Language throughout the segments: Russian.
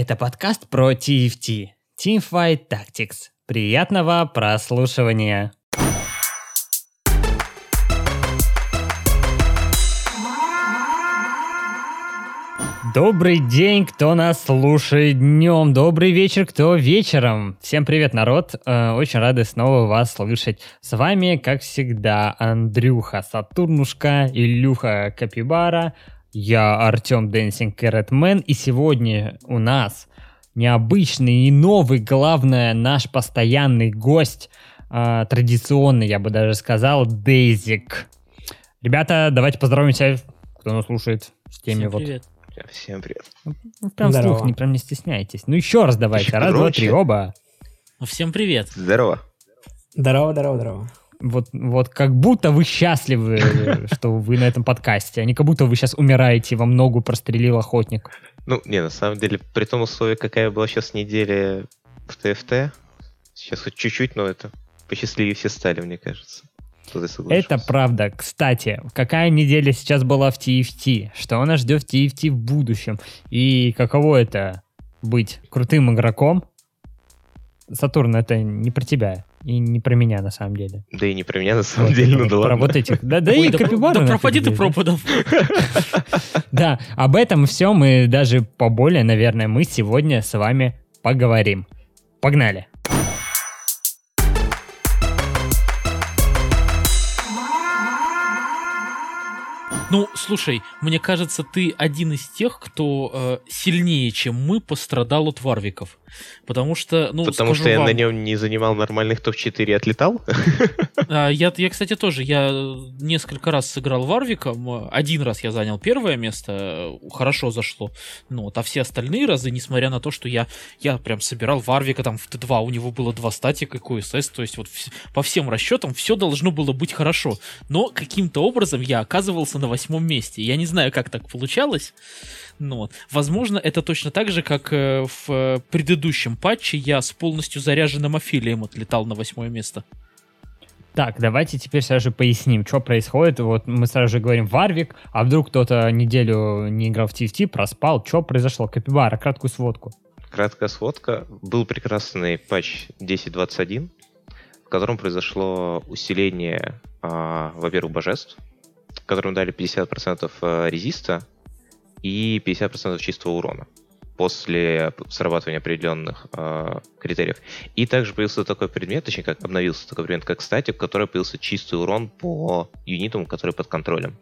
Это подкаст про TFT. Teamfight Tactics. Приятного прослушивания. Добрый день, кто нас слушает днем. Добрый вечер, кто вечером. Всем привет, народ. Э, очень рады снова вас слышать. С вами, как всегда, Андрюха Сатурнушка, Илюха Капибара, я Артем Dancing Carrotman, и сегодня у нас необычный и новый, главное, наш постоянный гость, э, традиционный, я бы даже сказал, Дейзик. Ребята, давайте поздороваемся, кто нас слушает с теми Всем вот привет. Всем привет. Ну, прям Здорово. вслух, не, прям не стесняйтесь. Ну еще раз давайте. Раз, два, три, оба. Ну, Всем привет. Здорово. Здорово, здорово, здорово. Вот, вот как будто вы счастливы, что вы на этом подкасте, а не как будто вы сейчас умираете, вам ногу прострелил охотник. Ну, не, на самом деле, при том условии, какая была сейчас неделя в ТФТ, сейчас хоть чуть-чуть, но это посчастливее все стали, мне кажется. Это правда. Кстати, какая неделя сейчас была в TFT? Что нас ждет в TFT в будущем? И каково это быть крутым игроком? Сатурн, это не про тебя. И не про меня, на самом деле. Да и не про меня, на самом деле, ну да Про ладно. вот этих. Да, да и да, Капибара да пропади ты здесь, да. об этом все мы даже поболее, наверное, мы сегодня с вами поговорим. Погнали. Ну, слушай, мне кажется, ты один из тех, кто э, сильнее, чем мы, пострадал от варвиков. Потому что, ну, Потому что я вам, на нем не занимал нормальных топ-4 и отлетал. а, я, я, кстати, тоже, я несколько раз сыграл варвиком. Один раз я занял первое место, э, хорошо зашло. Ну, вот, а все остальные разы, несмотря на то, что я, я прям собирал варвика там в Т2, у него было два статика и QSS, то есть вот по всем расчетам все должно было быть хорошо. Но каким-то образом я оказывался на восьмом месте. Я не знаю, как так получалось. Вот. Возможно, это точно так же, как э, в э, предыдущем патче я с полностью заряженным афилием отлетал на восьмое место. Так, давайте теперь сразу же поясним, что происходит. Вот мы сразу же говорим Варвик, а вдруг кто-то неделю не играл в TFT, проспал. Что произошло? Капибара, краткую сводку. Краткая сводка. Был прекрасный патч 10.21, в котором произошло усиление, а, во-первых, божеств, которым дали 50% э, резиста и 50% чистого урона после срабатывания определенных э, критериев. И также появился такой предмет, точнее, как обновился такой предмет, как статик, который появился чистый урон по юнитам, которые под контролем.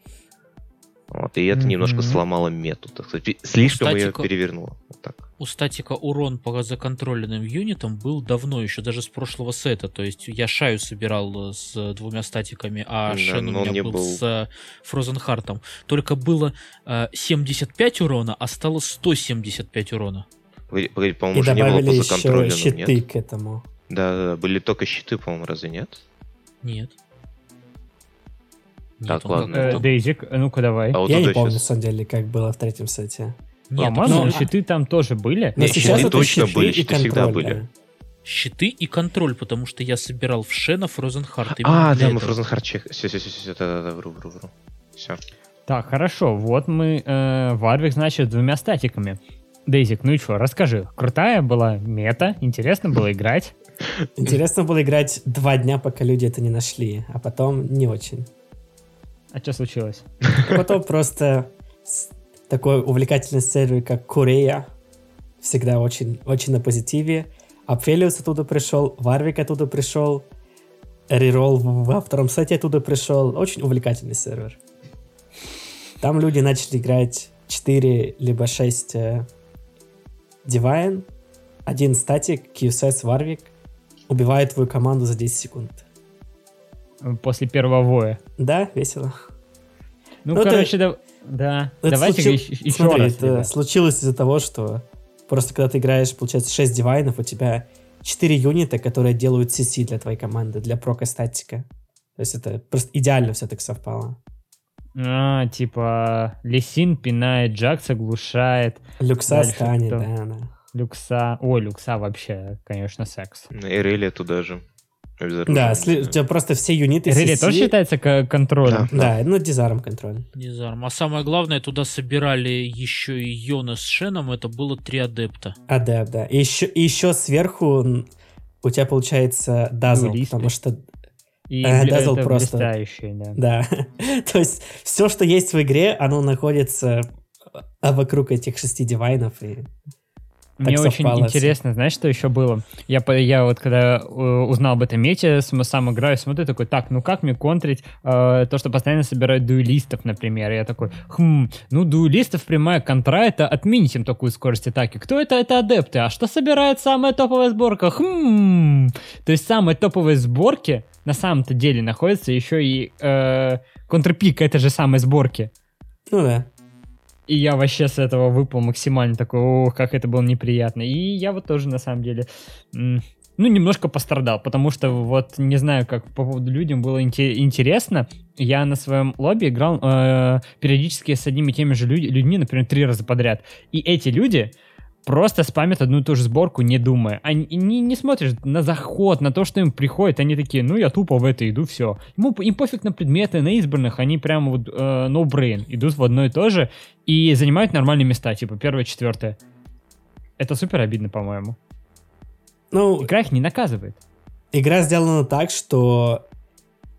Вот, и это немножко Мгм. сломало мету, так сказать. Слишком ее Статика- перевернуло. Вот так. У статика урон по законтрольным юнитам был давно, еще даже с прошлого сета. То есть я Шаю собирал э, с двумя статиками, а Да, Шен у меня не был, был. с э, Frozen Heart'ом. Только было э, 75 урона, а стало 175 урона. Погоди, погоди, по-моему, И уже не было добавили по еще законтрольным, щиты нет? к этому. Да, да, да, были только щиты, по-моему, разве нет? Нет. Так, он ладно, как- Э, Дейзик, ну-ка давай. А вот Я не помню, на щас- самом деле, как было в третьем сете. Нет, По-моему, ну, щиты там тоже были. Но Не, сейчас щиты точно щиты были, и щиты всегда контроль, были. да. щиты и контроль, потому что я собирал в Шена Frozen Heart. А, да, мы. Frozen Heart чек. Все, все, все, все, да, да, да, вру, вру, вру. Все. Так, хорошо. Вот мы э, Варвик, значит, двумя статиками. Дейзик, ну и что, расскажи. Крутая была мета, интересно было играть. Интересно было играть два дня, пока люди это не нашли, а потом не очень. А что случилось? Потом просто такой увлекательный сервер, как Корея, всегда очень, очень на позитиве. Апфелиус оттуда пришел, Варвик оттуда пришел, Рерол во втором сете оттуда пришел. Очень увлекательный сервер. Там люди начали играть 4 либо 6 э, Divine, один статик, QSS, Варвик, убивает твою команду за 10 секунд. После первого воя. Да, весело. Ну, Ну, это- короче, да, да. Это давайте случил- еще, Смотри, раз. это ребят. случилось из-за того, что просто когда ты играешь, получается, 6 дивайнов, у тебя 4 юнита, которые делают CC для твоей команды, для прока статика. То есть это просто идеально все так совпало. А, типа, Лисин пинает, Джакс оглушает, Люкса Дальше станет, кто? да, да. Люкса... Ой, Люкса вообще, конечно, секс. Эрелия туда же. Да, сли- у тебя просто все юниты Реле CC. тоже считается к- контролем? Да, ну дизарм контроль. Дизарм. А самое главное, туда собирали еще и Йона с Шеном, это было три адепта. Адепт, да. И еще, и еще сверху у тебя получается дазл, Дуэлисты. потому что, И Dazzle это просто. да. да. То есть все, что есть в игре, оно находится а, вокруг этих шести дивайнов. И... Мне Так очень совпало интересно, знаешь, что еще было? Я, я вот когда э, узнал об этом мете, сам, сам играю, смотрю такой, так, ну как мне контрить э, то, что постоянно собирают дуэлистов, например? И я такой, хм, ну дуэлистов прямая контра, это отменить им такую скорость атаки. Кто это? Это адепты. А что собирает самая топовая сборка? Хм. То есть самые топовые сборки на самом-то деле находятся еще и э, контрпик этой же самой сборки. Ну да. И я вообще с этого выпал максимально такой, ох, как это было неприятно. И я вот тоже, на самом деле, ну, немножко пострадал, потому что вот, не знаю, как по поводу людям было инте- интересно, я на своем лобби играл э, периодически с одними и теми же люд- людьми, например, три раза подряд. И эти люди просто спамят одну и ту же сборку, не думая. Они не, не смотришь на заход, на то, что им приходит. Они такие, ну, я тупо в это иду, все. Ему, им пофиг на предметы, на избранных. Они прямо вот э, no brain. Идут в одно и то же и занимают нормальные места, типа первое, четвертое. Это супер обидно, по-моему. Ну, Игра их не наказывает. игра сделана так, что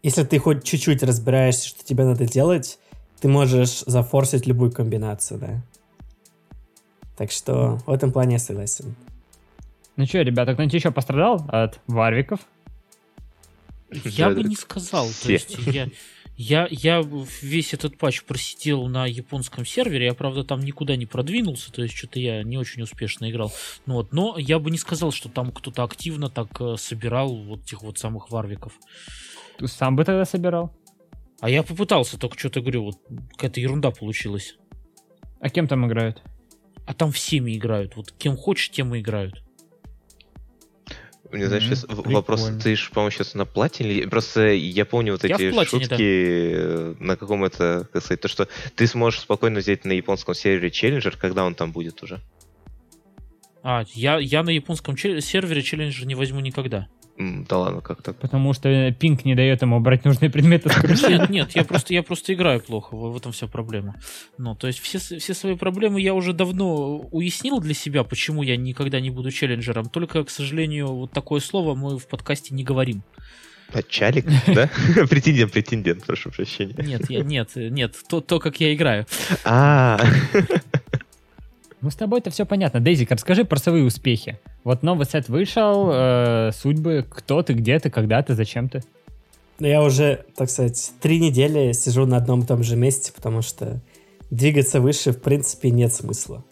если ты хоть чуть-чуть разбираешься, что тебе надо делать, ты можешь зафорсить любую комбинацию, да. Так что в этом плане я согласен. Ну что, ребята, кто-нибудь еще пострадал от варвиков? Я бы не сказал. То Все. есть я, я, я весь этот патч просидел на японском сервере. Я, правда, там никуда не продвинулся. То есть что-то я не очень успешно играл. Ну, вот, но я бы не сказал, что там кто-то активно так э, собирал вот этих вот самых варвиков. Ты сам бы тогда собирал? А я попытался, только что-то говорю, вот какая-то ерунда получилась. А кем там играют? А там всеми играют. Вот кем хочешь, тем и играют. Мне, знаешь, Мгм, сейчас в- вопрос, прикольно. ты же, по-моему, сейчас на платине? или- Просто я помню вот Я эти платине, шутки э, на каком это, как сказать, то, что ты сможешь спокойно взять на японском сервере челленджер, когда он там будет уже. А, я, я на японском чел- сервере челленджер не возьму никогда. Да ладно, как так? Потому что пинг не дает ему брать нужные предметы. Нет, нет, я просто, я просто играю плохо, в, этом вся проблема. Ну, то есть все, все свои проблемы я уже давно уяснил для себя, почему я никогда не буду челленджером. Только, к сожалению, вот такое слово мы в подкасте не говорим. А, Чалик, да? Претендент, претендент, прошу прощения. Нет, я, нет, нет, то, то, как я играю. А, Ну, с тобой-то все понятно. Дейзик, расскажи про свои успехи. Вот новый сет вышел, э, судьбы, кто ты, где ты, когда ты, зачем ты. Но я уже, так сказать, три недели сижу на одном и том же месте, потому что двигаться выше, в принципе, нет смысла.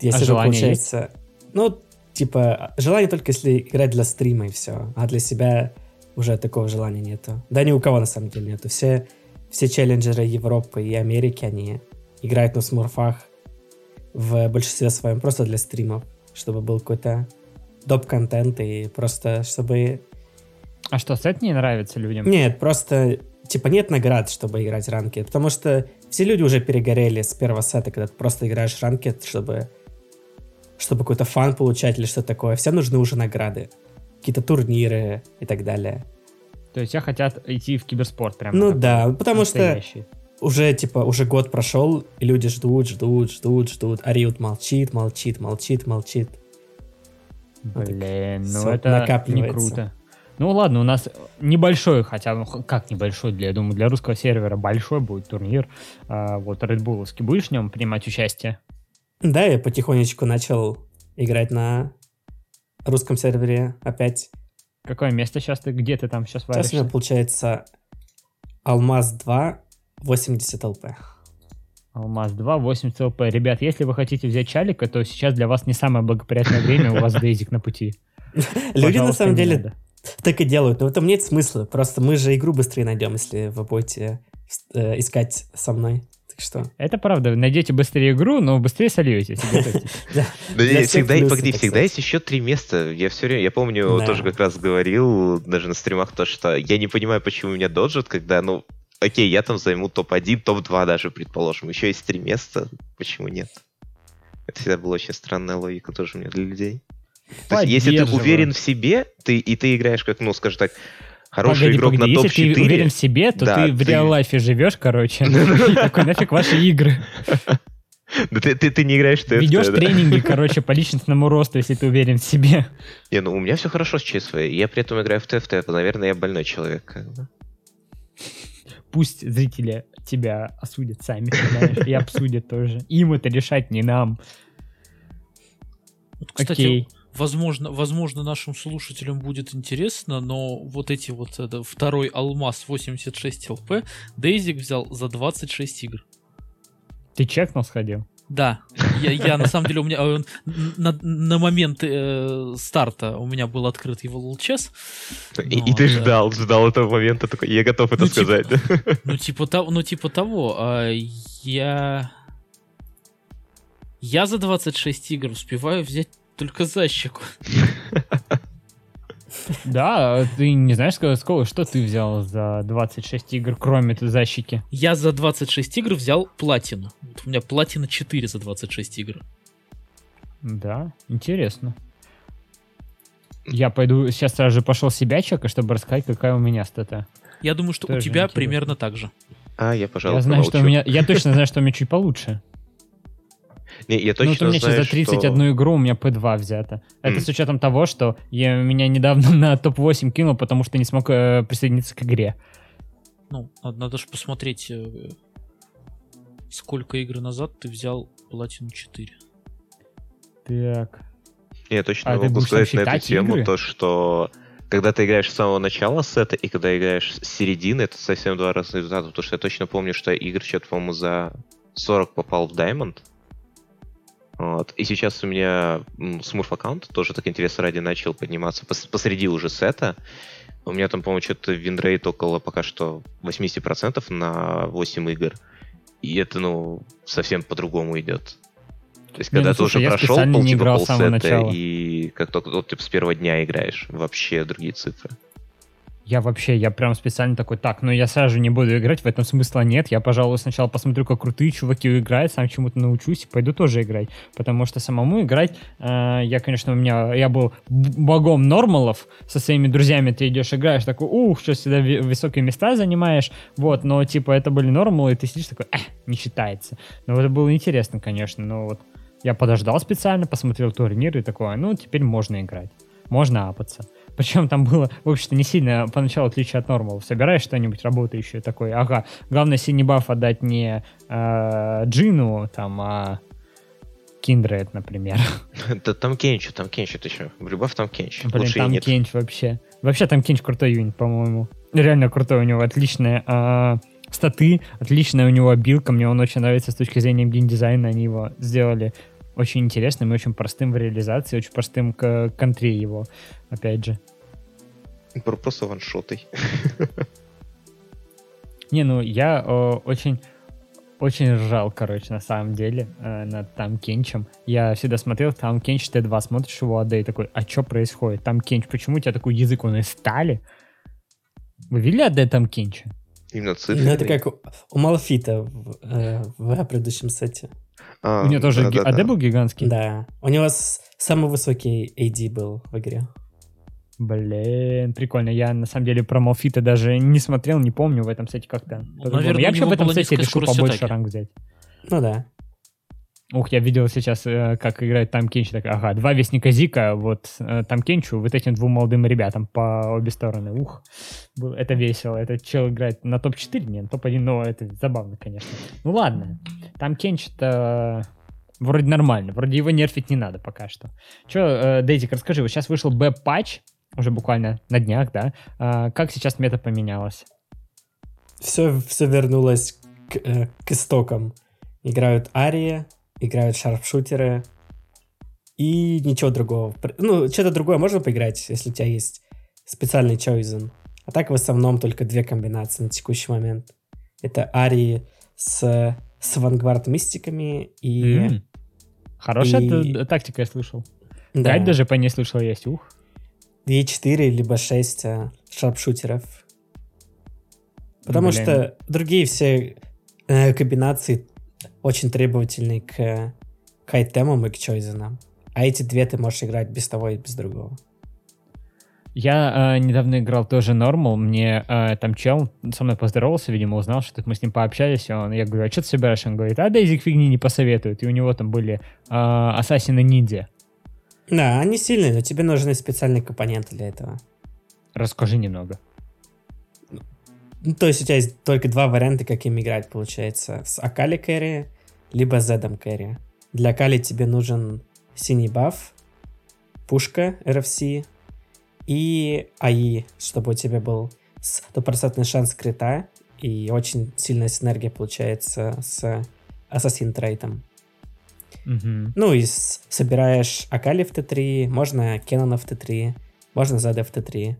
Я А сижу, желание получается... Ну, типа, желание только если играть для стрима и все. А для себя уже такого желания нету. Да ни у кого на самом деле нету. Все, все челленджеры Европы и Америки, они играют на смурфах в большинстве своем просто для стримов, чтобы был какой-то доп-контент и просто чтобы А что, сет не нравится людям? нет, просто типа нет наград, чтобы играть ранкет, потому что все люди уже перегорели с первого сета, когда ты просто играешь ранкет, чтобы чтобы какой-то фан получать или что такое. Всем нужны уже награды, какие-то турниры и так далее. То есть все хотят идти в киберспорт прям. ну да, потому что. Уже типа уже год прошел, и люди ждут, ждут, ждут, ждут. А Риот молчит, молчит, молчит, молчит. Вот так Блин, ну это не круто. Ну ладно, у нас небольшой, хотя ну как небольшой, для, я думаю, для русского сервера большой будет турнир. А, вот Red Bullовский. Будешь в нем принимать участие? Да, я потихонечку начал играть на русском сервере опять. Какое место сейчас ты? Где ты там сейчас Сейчас у меня варишься? получается Алмаз 2, 80 ЛП. Алмаз 2, 80 ЛП. Ребят, если вы хотите взять чалика, то сейчас для вас не самое благоприятное время, у вас Дейзик на пути. Люди на самом деле так и делают, но в этом нет смысла. Просто мы же игру быстрее найдем, если вы будете э, искать со мной. Так что... Это правда, найдете быстрее игру, но быстрее сольетесь. да. Всегда, и погоди, всегда есть еще три места. Я все время, я помню, тоже как раз говорил, даже на стримах, то, что я не понимаю, почему меня доджат, когда, ну, окей, я там займу топ-1, топ-2 даже, предположим. Еще есть три места, почему нет? Это всегда была очень странная логика тоже у меня для людей. То есть, если ты уверен в себе, ты, и ты играешь как, ну, скажем так, хороший Погоди, игрок погоди, на если ты уверен топ-4, в себе, то Да, ты в реал-лайфе живешь, короче. Такой, нафиг ваши игры. да ты, ты, ты не играешь в TFT, Ведешь да? тренинги, короче, по личностному росту, если ты уверен в себе. Не, ну у меня все хорошо с ЧСВ, я при этом играю в TFT, наверное, я больной человек. как бы. Пусть зрители тебя осудят сами, знаешь, и обсудят тоже. Им это решать, не нам. Вот, кстати, Окей. возможно, возможно, нашим слушателям будет интересно, но вот эти вот это, второй алмаз 86 ЛП Дейзик взял за 26 игр. Ты чекнул, сходил? Да, я, я на самом деле у меня э, на, на момент э, старта у меня был открыт его лулчес. И, Ну, и ты да. ждал, ждал этого момента, такой, я готов это Ну, типа- сказать. да. Ну типа того, ну типа того. а, я я за 26 игр успеваю взять только защику. Да, ты не знаешь, сколько, сколько- что ты взял за 26 игр, кроме защики? Я за 26 игр взял платину. Вот у меня платина 4 за 26 игр. Да, интересно. Я пойду, сейчас сразу же пошел себя чекать, чтобы рассказать, какая у меня стата. Я думаю, что у Тоже тебя интересно. примерно так же. А, я, пожалуй, я знаю, что у меня, я точно знаю, что у меня чуть получше. Не, я Ну, точно вот у меня сейчас знаю, за 31 что... игру у меня P2 взято. Это М. с учетом того, что я меня недавно на топ-8 кинул, потому что не смог э, присоединиться к игре. Ну, надо, надо же посмотреть, э, сколько игр назад ты взял платину 4. Так. Я точно А ты могу сказать на эту тему, игры? то, что когда ты играешь с самого начала сета и когда играешь с середины, это совсем два разных результата, потому что я точно помню, что игр что-то, по-моему, за 40 попал в Diamond. Вот. И сейчас у меня smurf аккаунт тоже так интересно ради начал подниматься пос- посреди уже сета. У меня там, по-моему, что-то winrate около пока что 80% на 8 игр. И это, ну, совсем по-другому идет. То есть, Не, когда ну, ты слушай, уже прошел пол, не типа, полсета, и как только вот, типа, с первого дня играешь, вообще другие цифры. Я вообще, я прям специально такой, так, ну я сразу же не буду играть, в этом смысла нет. Я, пожалуй, сначала посмотрю, как крутые чуваки играют, сам чему-то научусь и пойду тоже играть. Потому что самому играть, э, я, конечно, у меня, я был богом нормалов, со своими друзьями ты идешь играешь, такой, ух, что всегда высокие места занимаешь, вот, но типа это были нормалы, и ты сидишь такой, «Эх, не считается. Ну это было интересно, конечно, но вот я подождал специально, посмотрел турнир и такой, «А, ну теперь можно играть, можно апаться. Причем там было, в общем-то, не сильно поначалу отличие от нормалов. Собираешь что-нибудь работающее такое, ага, главное синий баф отдать не э, Джину, там, а Киндред, например. Да там Кенчу, там Кенчу, ты что? В любовь там Кенч. Блин, Лучше там. Кенч вообще. Вообще там Кенч крутой юнит, по-моему. Реально крутой у него, отличная а, статы, отличная у него обилка. Мне он очень нравится с точки зрения геймдизайна. Они его сделали очень интересным и очень простым в реализации, очень простым к контре его, опять же. Про- Просто ваншотой. Не, ну я э, очень очень ржал, короче, на самом деле, э, над там Кенчем. Я всегда смотрел, там Кенч Т2, смотришь его АД и такой, а что происходит? Там Кенч, почему у тебя такой язык, он из стали? Вы видели АД там Кенча? Именно Ну, цифры. это как у, Малфита в, э, в предыдущем сете. А, у него тоже ги- да-да-да. АД был гигантский? Да. У него с- самый высокий AD был в игре. Блин, прикольно. Я на самом деле про Малфита даже не смотрел, не помню в этом сете как-то. по-другому. наверное, я вообще в этом сете решил побольше атаки. ранг взять. Ну да. Ух, я видел сейчас, э, как играет там Кенч. Так, ага, два вестника Зика, вот э, там Кенчу, вот этим двум молодым ребятам по обе стороны. Ух, был- это весело. Это чел играет на топ-4, не, на топ-1, но это забавно, конечно. Ну ладно, там Кенч-то вроде нормально, вроде его нерфить не надо пока что. Че, э, Дейзик, расскажи, вот сейчас вышел Б-патч, уже буквально на днях, да? А, как сейчас мета поменялась? Все, все вернулось к, э, к истокам. Играют Арии, играют шарпшутеры и ничего другого. Ну, что-то другое можно поиграть, если у тебя есть специальный chosen. А так в основном только две комбинации на текущий момент. Это Арии с, с Vanguard мистиками и... М, Хорошая и- тактика, я слышал. Да, Гайд даже по ней слышал есть, ух. И 4 либо 6 а, шарпшутеров. Потому Блин. что другие все э, комбинации очень требовательны к, к айтемам и к чойзенам. а эти две ты можешь играть без того и без другого. Я э, недавно играл тоже Нормал, мне э, там чел со мной поздоровался, видимо, узнал, что мы с ним пообщались, и он, я говорю, а что ты собираешь? Он говорит, а Дейзик фигни не посоветуют, и у него там были э, Ассасины Ниндзя. Да, они сильные, но тебе нужны специальные компоненты для этого. Расскажи немного. Ну, то есть у тебя есть только два варианта, как им играть, получается. С Акали Кэрри, либо Зедом Кэрри. Для Акали тебе нужен синий баф, пушка RFC и АИ, чтобы у тебя был стопроцентный шанс крита и очень сильная синергия получается с Ассасин Трейтом. Мгм. Ну и собираешь Акали в Т3, можно Кеннона в Т3, можно Зада в Т3,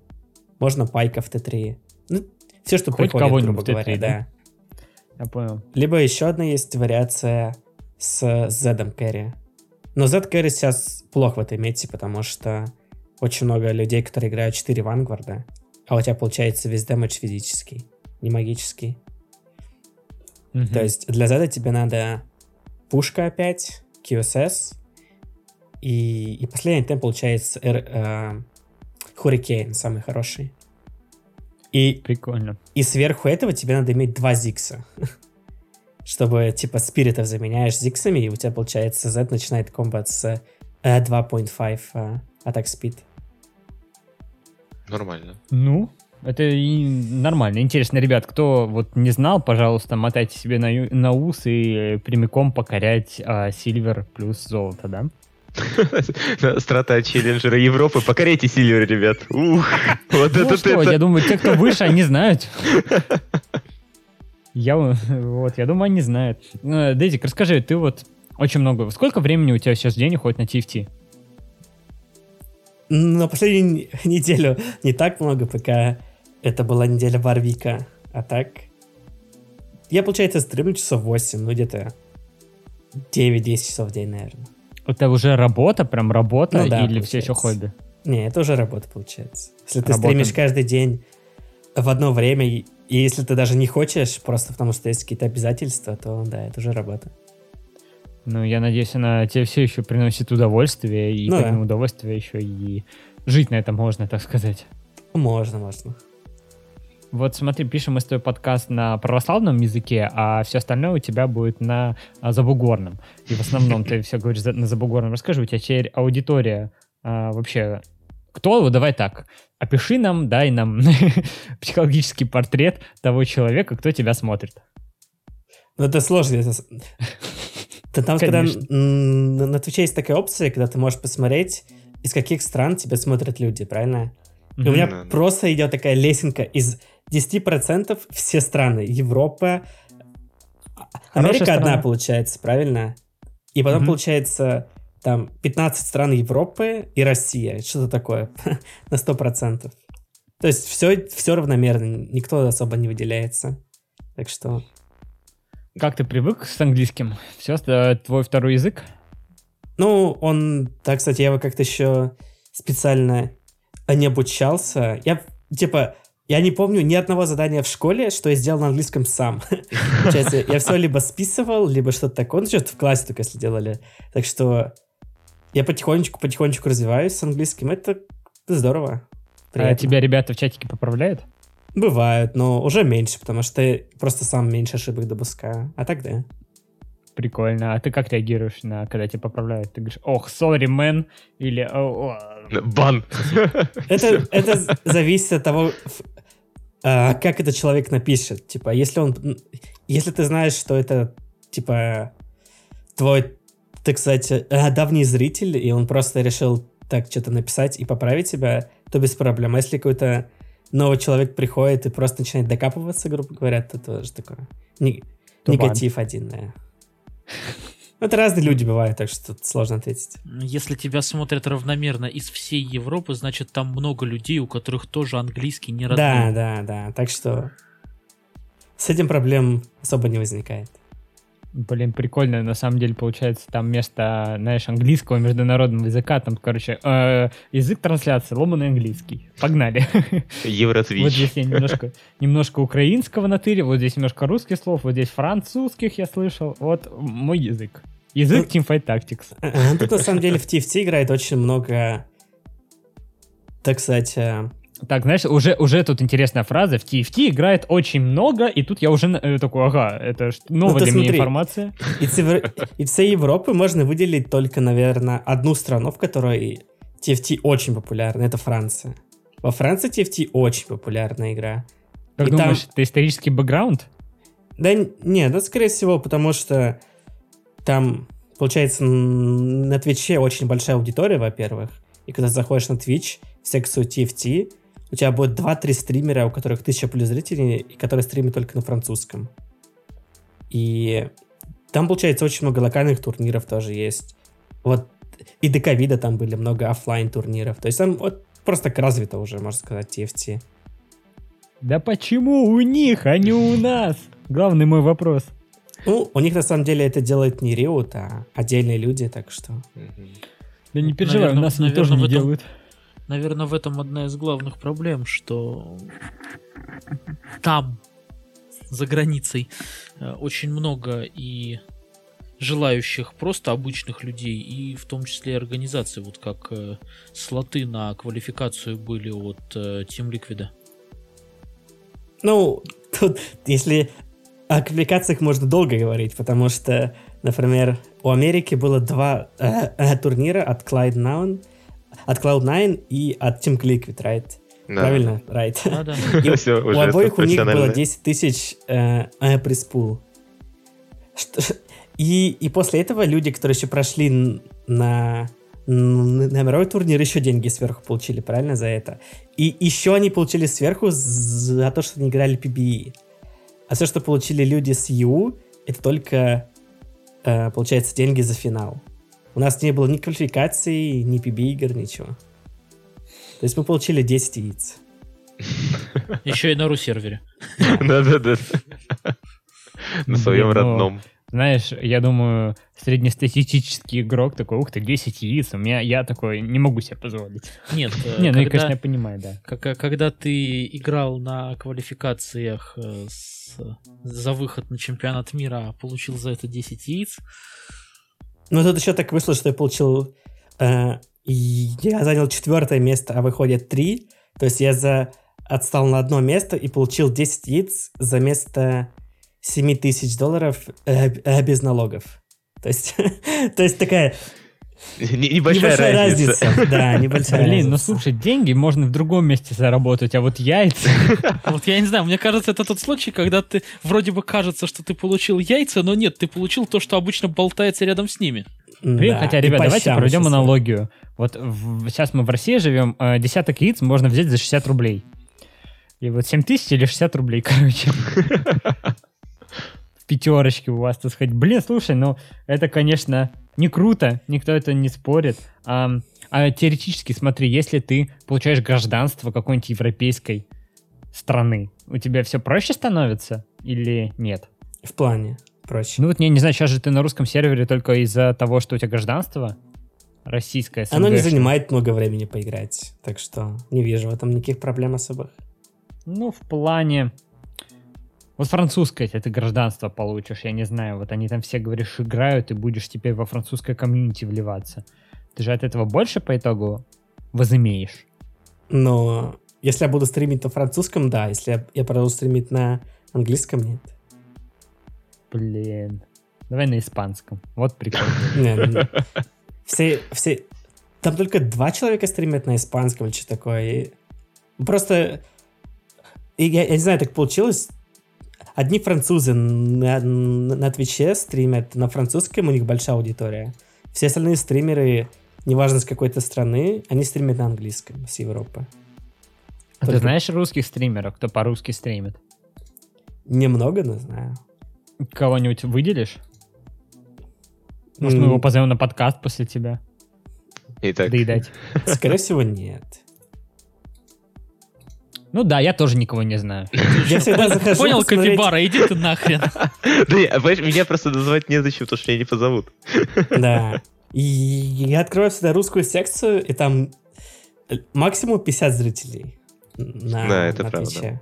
можно Пайка в Т3. Ну, все, что Хоть приходит, грубо в Т3, говоря, да? да. Я понял. Либо еще одна есть вариация с Зедом Кэрри. Но Зед Кэрри сейчас плохо в этой мете, потому что очень много людей, которые играют 4 Вангварда, а у тебя получается весь дэмэдж физический, не магический. Мгм. То есть для Зеда тебе надо пушка опять, QSS, и, и последний темп получается Р- э, Hurricane, самый хороший. И, Прикольно. и сверху этого тебе надо иметь два Зикса. Чтобы, типа, спиритов заменяешь зиксами, и у тебя, получается, Z начинает комбат с э, 2.5 э, атак спид. Нормально. Ну, это и нормально. Интересно, ребят, кто вот не знал, пожалуйста, мотайте себе на, на ус и прямиком покорять а, Сильвер плюс золото, да? Страта челленджера Европы. Покорейте Сильвер, ребят. Ух, вот Ну это что, я это. думаю, те, кто выше, они знают. Я вот, я думаю, они знают. Э, Дезик, расскажи, ты вот очень много... Сколько времени у тебя сейчас в день уходит на TFT? На последнюю неделю не так много, пока это была неделя Варвика. А так... Я, получается, стримлю часов 8, ну где-то 9-10 часов в день, наверное. Это уже работа, прям работа, Ну да, или все еще получается. хобби? Не, это уже работа, получается. Если ты Работа. стримишь каждый день в одно время, и если ты даже не хочешь, просто потому что есть какие-то обязательства, то да, это уже работа. Ну, я надеюсь, она тебе все еще приносит удовольствие, и Ну да. помимо удовольствия еще и жить на этом можно, так сказать. Можно, можно. Вот смотри, пишем мы с тобой подкаст на православном языке, а все остальное у тебя будет на а, забугорном. И в основном ты все говоришь на забугорном. Расскажи, у тебя теперь аудитория а, вообще... Кто? Вот давай так. Опиши нам, дай нам психологический портрет того человека, кто тебя смотрит. Ну, это сложно. это Ты там, когда на Твиче есть такая опция, когда ты можешь посмотреть, из каких стран тебя смотрят люди, правильно? И у меня да. просто идет такая лесенка из 10% все страны. Европа, Америка страна. одна получается, правильно? И потом Мгм. получается там 15 стран Европы и Россия. Что-то такое. На 100%. То есть все, все равномерно. Никто особо не выделяется. Так что... Как ты привык с английским? Все, твой второй язык? Ну, он... Да, кстати, я его как-то еще специально не обучался. Я, типа, я не помню ни одного задания в школе, что я сделал на английском сам. Получается, я все либо списывал, либо что-то такое. Ну, что-то в классе только если делали. Так что я потихонечку-потихонечку развиваюсь с английским. Это здорово. А Приятно. тебя ребята в чатике поправляют? Бывают, но уже меньше, потому что я просто сам меньше ошибок допускаю. А так да. Прикольно. А ты как реагируешь на, когда тебя поправляют? Ты говоришь, ох, sorry, man, или. Бан. Это, это зависит от того, а, как этот человек напишет. Типа, если он... Если ты знаешь, что это, типа, твой, так сказать, э, давний зритель, и он просто решил так что-то написать и поправить тебя, то без проблем. А если какой-то новый человек приходит и просто начинает докапываться, грубо говоря, то тоже такое. Негатив один, да. Ну, Это разные люди бывают, так что тут сложно ответить. Если тебя смотрят равномерно из всей Европы, значит там много людей, у которых тоже английский не родной. Да, да, да. Так что с этим проблем особо не возникает. Блин, прикольно, на самом деле, получается, там вместо, знаешь, английского международного языка, там, короче, э, язык трансляции, ломаный английский. Погнали. Вот Евротвич. здесь я немножко, немножко украинского натырил, вот здесь немножко русских слов, вот здесь французских я слышал. Вот мой язык. Язык Teamfight Tactics. Э, Тут на самом деле в TFT играет очень много, так сказать, э, Так, знаешь, уже, уже тут интересная фраза. В TFT играет очень много, и тут я уже э, такой, ага, это новая Ну, ты для меня смотри. информация. из, Евро- из всей Европы можно выделить только, наверное, одну страну, в которой TFT очень популярна. Это Франция. Во Франции TFT очень популярная игра. Как И там- думаешь, это исторический бэкграунд? Да нет, ну, скорее всего, потому что там, получается, на Твиче очень большая аудитория, во-первых. И когда заходишь на Twitch в секцию TFT, у тебя будет 2-3 стримера, у которых тысяча плюс зрителей, и которые стримят только на французском. И там, получается, очень много локальных турниров тоже есть. Вот и до ковида там были много оффлайн турниров. То есть там вот просто развито уже, можно сказать, TFT. Да почему у них, а не у нас? Главный мой вопрос. Ну, у них на самом деле это делает не Riot, а отдельные люди, так что... Да не переживай, у Наверно- нас они тоже не этом- делают. Наверное, в этом одна из главных проблем, что там, за границей, э, очень много и желающих просто обычных людей, и в том числе организаций, вот как э, слоты на квалификацию были от э, Team Liquid. Ну, тут, если о квалификациях можно долго говорить, потому что, например, у Америки было два э, э, турнира от Cloud9, от Cloud9 и от Team Liquid, right? Правильно, right? Да-да. И Всё, у уже обоих у них было профессионально. 10 тысяч э, э, приспул. Что- И, и после этого люди, которые еще прошли на, на мировой турнир, еще деньги сверху получили, правильно, за это? И еще они получили сверху за то, что они играли PBE. А все, что получили люди с Ю, это только, э, получается, деньги за финал. У нас не было ни квалификации, ни PBE игр, ничего. То есть мы получили 10 яиц. Еще и на ру-сервере. Да-да-да. На своем ну, родном. Знаешь, я думаю, среднестатистический игрок такой, ух ты, 10 яиц, у меня, я такой не могу себе позволить. Нет, Не, ну когда- конечно, я понимаю, да. Когда ты играл на квалификациях э, за выход на чемпионат мира, а получил за это 10 яиц, Ну, тут еще так вышло, что я получил... э, я занял четвертое место, а выходит три. То есть я за отстал на одно место и получил 10 яиц за место 7 тысяч долларов э, э, без налогов. То есть, то есть такая Небольшая небольшая разница. разница. Да, небольшая Блин, ну разница. слушай, деньги можно в другом месте заработать, а вот яйца... Вот я не знаю, мне кажется, это тот случай, когда ты вроде бы кажется, что ты получил яйца, но нет, ты получил то, что обычно болтается рядом с ними. Блин, Да, хотя, ребят, давайте проведем аналогию. Вот в- сейчас мы в России живем, э, десяток яиц можно взять за 60 рублей. И вот 7 тысяч или 60 рублей, короче. В пятерочке у вас, так сказать. Блин, слушай, ну это, конечно, не круто, никто это не спорит. А, а теоретически, смотри, если ты получаешь гражданство какой-нибудь европейской страны, у тебя все проще становится или нет? В плане проще. Ну вот, я не знаю, сейчас же ты на русском сервере только из-за того, что у тебя гражданство российское. Оно не занимает много времени поиграть. Так что не вижу в этом никаких проблем особых. Ну, в плане... Вот французское, если ты гражданство получишь, я не знаю, вот они там все, говоришь, играют, и будешь теперь во французское комьюнити вливаться. Ты же от этого больше по итогу возымеешь. Но если я буду стримить на французском, да. Если я, я продолжу стримить на английском, нет. Блин. Давай на испанском. Вот прикол. Не, не. Все, все... Там только два человека стримят на испанском или что такое. Просто... я не знаю, так получилось. Одни французы на, на, Твиче стримят на французском, у них большая аудитория. Все остальные стримеры, неважно с какой-то страны, они стримят на английском, с Европы. А ты Только- знаешь русских стримеров, кто по-русски стримит? Немного, но знаю. Кого-нибудь выделишь? Может, мы его позовем на подкаст после тебя? Итак, Доедать. Скорее всего, нет. Ну да, я тоже никого не знаю. Я всегда захожу Понял, посмотреть- Капибара, иди ты нахрен. да, меня просто называть незачем, потому что меня не позовут. Да. И я открываю всегда русскую секцию, и там максимум 50 зрителей. На, Да, это на правда. Твиче.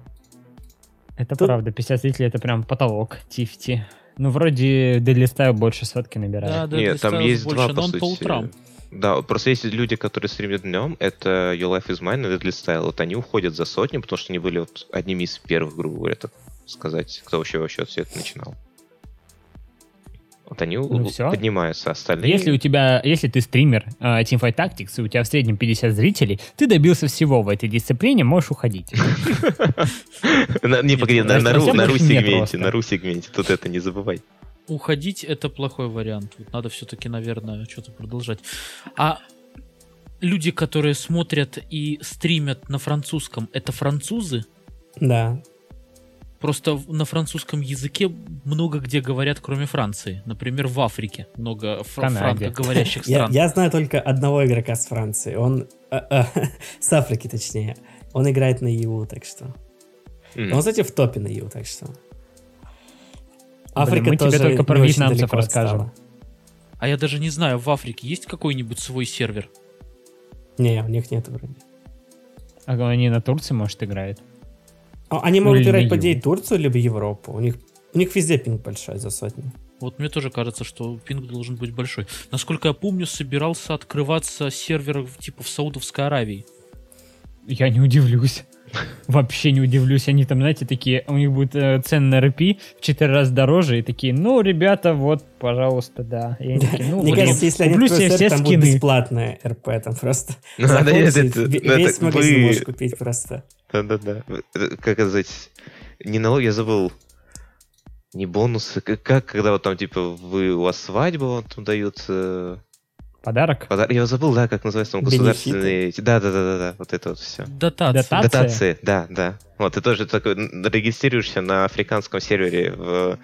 Это Тут- правда, 50 зрителей это прям потолок Тифти. Ну, вроде Deadly Style больше сотки набирает. Да, да, Нет, там есть больше, два, но по он по сути. утрам. Да, просто есть люди, которые стримят днем, это Your Life is Mine и Deadly Style. Вот они уходят за сотню, потому что они были вот одними из первых, грубо говоря, так сказать, кто вообще вообще все это начинал. Вот они Ну всё. поднимаются, остальные... Если у тебя, если ты стример э, Teamfight Tactics, и у тебя в среднем 50 зрителей, ты добился всего в этой дисциплине, можешь уходить. Не, погоди, на, ру-сегменте, на ру-сегменте, тут это не забывай. Уходить это плохой вариант. Вот надо все-таки, наверное, что-то продолжать. А люди, которые смотрят и стримят на французском, это французы? Да. Просто на французском языке много где говорят, кроме Франции. Например, в Африке много фр- франкоговорящих Я, стран. я знаю только одного игрока с Франции. Он... э, э, с Африки, точнее. Он играет на ЕУ, так что... Он, кстати, в топе на ЕУ, так что... мы тебе только про вьетнамцев расскажем. отстала. А я даже не знаю, в Африке есть какой-нибудь свой сервер? Не, у них нет вроде. А они на Турции, может, играют. А, Они могут или играть, по идее. Турцию, либо Европу. У них, у них везде пинг большой за сотню. Вот мне тоже кажется, что пинг должен быть большой. Насколько я помню, собирался открываться сервер типа в Саудовской Аравии. Я не удивлюсь. Вообще не удивлюсь. Они там, знаете, такие, у них будет э, цены на РП в 4 раза дороже, и такие, ну, ребята, вот, пожалуйста, да. И они такие, ну, Мне блин, кажется, если они куплю себе все там будет скины. бесплатная РП, там просто Ну, да, заходите, это- ве- ну, это весь магазин вы- можешь купить просто. Да-да-да. Это, Как сказать, не налог, я забыл. Не бонусы, как, как, когда вот там, типа, вы, у вас свадьба, вот там дают э, Подарок? подарок. Я забыл, да, как называется там государственные... Да-да-да-да, вот это вот все. Дотация. Дотация? Дотации, да, да. Вот, ты тоже такой регистрируешься на африканском сервере в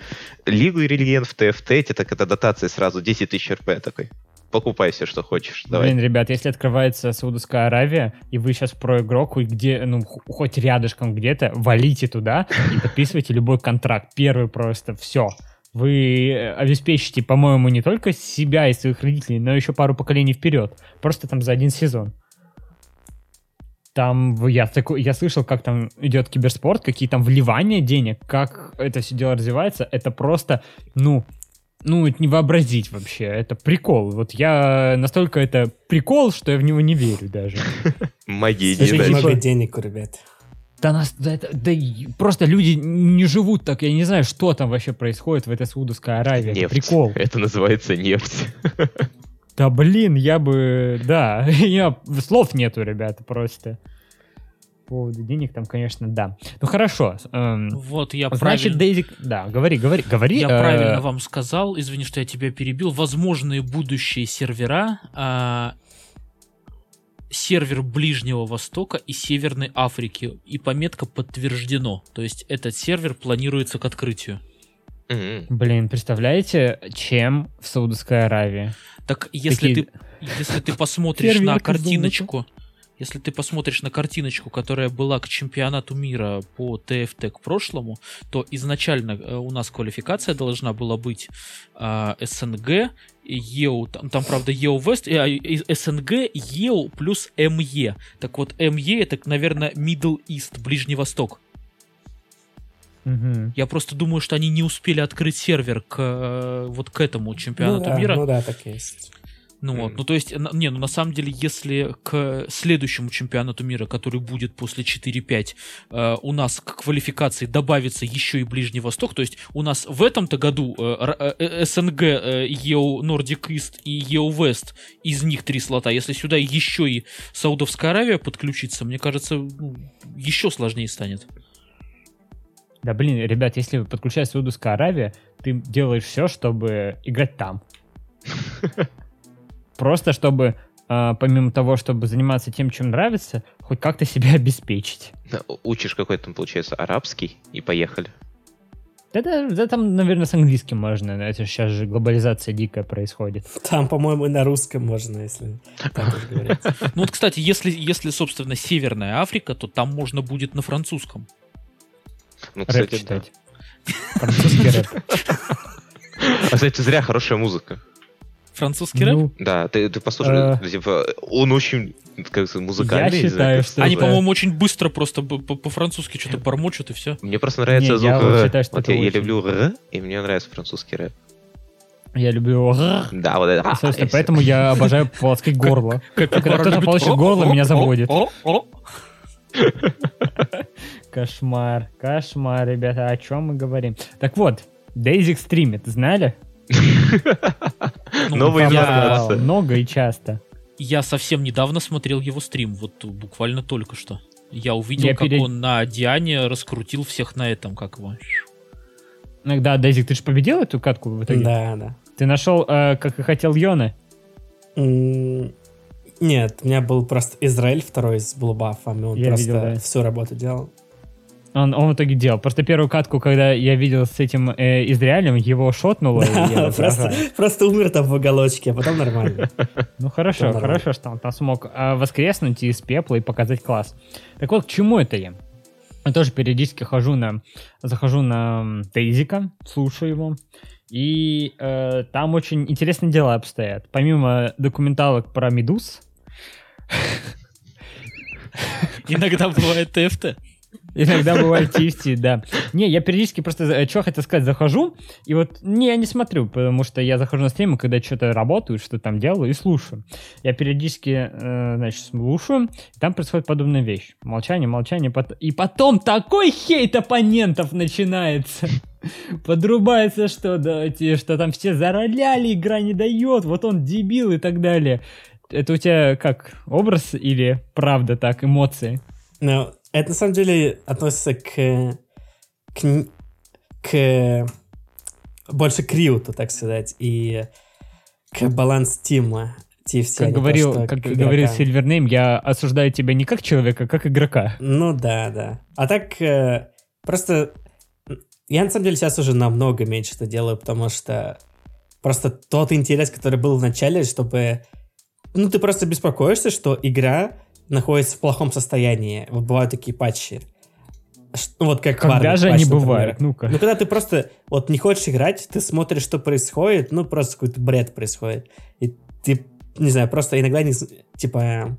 Лигу Релиен, в ТФТ, так это дотации сразу 10 тысяч РП такой. Покупай все, что хочешь. Давай. Блин, ребят, если открывается Саудовская Аравия, и вы сейчас про игрок, и где, ну, хоть рядышком где-то, валите туда и подписывайте любой контракт. Первый просто, все. Вы э, обеспечите, по-моему, не только себя и своих родителей, но еще пару поколений вперед. Просто там за один сезон. Там я, такой, я слышал, как там идет киберспорт, какие там вливания денег, как это все дело развивается. Это просто, ну, ну, это не вообразить вообще. Это прикол. Вот я настолько это прикол, что я в него не верю даже. Магия дать. много денег ребят. Да, нас, да, это- да просто люди не живут так. Я не знаю, что там вообще происходит в этой Саудовской Аравии. Это Нефть. прикол. Это называется нефть. Да блин, я бы... Да, я... слов нету, ребята, просто. По поводу денег там, конечно, да. Ну хорошо. эм, Вот я Значит, правильно... Дейзи... Да, говори, говори, говори. Я э, правильно вам сказал, извини, что я тебя перебил. Возможные будущие сервера, а, сервер Ближнего Востока и Северной Африки. И пометка подтверждено. То есть этот сервер планируется к открытию. Мгм. Блин, представляете, чем в Саудовской Аравии? Так если Такие- ты, если ты посмотришь на картиночку, если ты посмотришь на картиночку, которая была к чемпионату мира по ТФТ к прошлому, то изначально э, у нас квалификация должна была быть а, СНГ, ЕУ, там, там, правда ЕУ Вест, э, а, СНГ, ЕУ плюс МЕ. Так вот, МЕ это, наверное, Middle East, Ближний Восток. Мгм. Я просто думаю, что они не успели открыть сервер к э, вот к этому Ну чемпионату да, мира. ну да, так есть. Ну вот, ну то есть, не, ну на самом деле, если к следующему чемпионату мира, который будет после 4-5, э, у нас к квалификации добавится еще и Ближний Восток, то есть у нас в этом-то году э, Р- э, СНГ, э, ЕУ Nordic East и ЕУ West, из них три слота, если сюда еще и Саудовская Аравия подключится, мне кажется, ну, еще сложнее станет. Да блин, ребят, если подключается Саудовская Аравия, ты делаешь все, чтобы играть там. Просто чтобы, а, помимо того, чтобы заниматься тем, чем нравится, хоть как-то себя обеспечить. Учишь какой-то, там, получается, арабский, и поехали. Да, да, да там, наверное, с английским можно. Это сейчас же глобализация дикая происходит. Там, по-моему, и на русском можно, если так уж говорить. Ну вот, кстати, если, если, собственно, Северная Африка, то там можно будет на французском. Ну, Рэп кстати, да. читать. Французский рэп. А, кстати, зря хорошая музыка. Французский рэп? Ну, Да, ты, ты послушай, Э. типа, он очень как сказать, музыкальный. Я знаю, считаю, что. Они, по-моему, очень быстро просто по-французски что-то бормочут и все. Мне просто нравится Не, звук я считаю, что Вот я, люблю «р», и мне нравится французский рэп. я люблю... Да, вот это. Собственно, и всё. поэтому я обожаю полоскать горло. Когда кто-то полощет горло, меня заводит. Кошмар, кошмар, ребята, о чем мы говорим? Так вот, Дейзик стримит, знали? Ну, Новая я- информация. Много и часто. Я совсем недавно смотрел его стрим, вот буквально только что. Я увидел, Я как перед- он на Диане раскрутил всех на этом, как его. Иногда, Дейзик, ты же победил эту катку в итоге? Да, да. Ты нашел, э, как и хотел, Йоны? М, Нет, у меня был просто Израиль второй с блубафами. Он Я просто видел, да. всю работу делал. Он, он в итоге делал. Просто первую катку, когда я видел с этим э, Израилем, его шотнуло. Да, Просто просто умер там в уголочке, а потом нормально. Ну хорошо, нормально. хорошо, что он там смог а, воскреснуть из пепла и показать класс. Так вот, к чему это я? Я тоже периодически хожу на, захожу на м, Дейзика, слушаю его, и э, там очень интересные дела обстоят. Помимо документалок про Медуз, Иногда бывает ТФТ. Иногда бывает TFT, да. Не, я периодически просто, что хотел сказать, захожу, и вот, не, я не смотрю, потому что я захожу на стримы, когда что-то работаю, что там делаю, и слушаю. Я периодически, э, значит, слушаю, и там происходит подобная вещь. Молчание, молчание, пот- и потом такой хейт оппонентов начинается. Подрубается, что, да, что там все зароляли, игра не дает, вот он дебил и так далее. Это у тебя как, образ или правда так, эмоции? Но это на самом деле относится к, к, к больше к Риуту, так сказать, и к баланс Тима. TFT, а Как то, говорил, что как говорил Silvername, я осуждаю тебя не как человека, а как игрока. Ну да, да. А так э, просто я на самом деле сейчас уже намного меньше это делаю, потому что просто тот интерес, который был в начале, чтобы ну ты просто беспокоишься, что игра находится в плохом состоянии. Вот бывают такие патчи. Ну, вот как Когда Warwick же патч, они например. бывают? Ну-ка. Ну, когда ты просто вот не хочешь играть, ты смотришь, что происходит, ну, просто какой-то бред происходит. И ты, не знаю, просто иногда не, типа,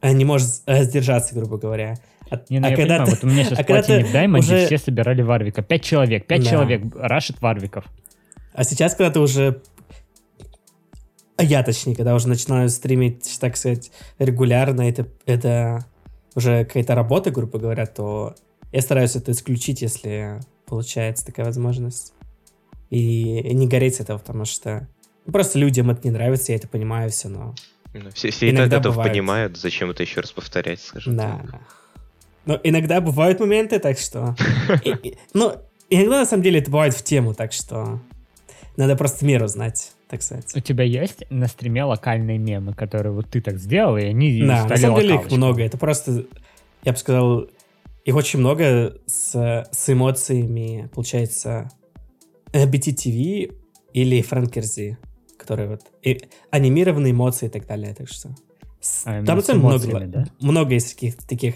э, не можешь э, сдержаться, грубо говоря. А, Не, ну а я когда понимаю, ты- вот у меня сейчас а ты в Даймонде уже- все собирали Варвика. Пять человек, пять Да. человек рашит Варвиков. А сейчас, когда ты уже... А я, точнее, когда уже начинаю стримить, так сказать, регулярно, это, это уже какая-то работа, грубо говоря, то я стараюсь это исключить, если получается такая возможность. И не гореть с этого, потому что ну, просто людям это не нравится, я это понимаю все, но... Ну, Все, все и так это бывает. понимают, зачем это еще раз повторять, скажем Да, так. да. Но иногда бывают моменты, так что... Ну, иногда, на самом деле, это бывает в тему, так что... Надо просто меру знать, так сказать. У тебя есть на стриме локальные мемы, которые вот ты так сделал, и они Да, на самом деле их много. Это просто, я бы сказал, их очень много с, с эмоциями, получается, BTTV или Франкерзи, которые вот и анимированные эмоции и так далее. Так что А, там эмоциями, много, да? много из таких, таких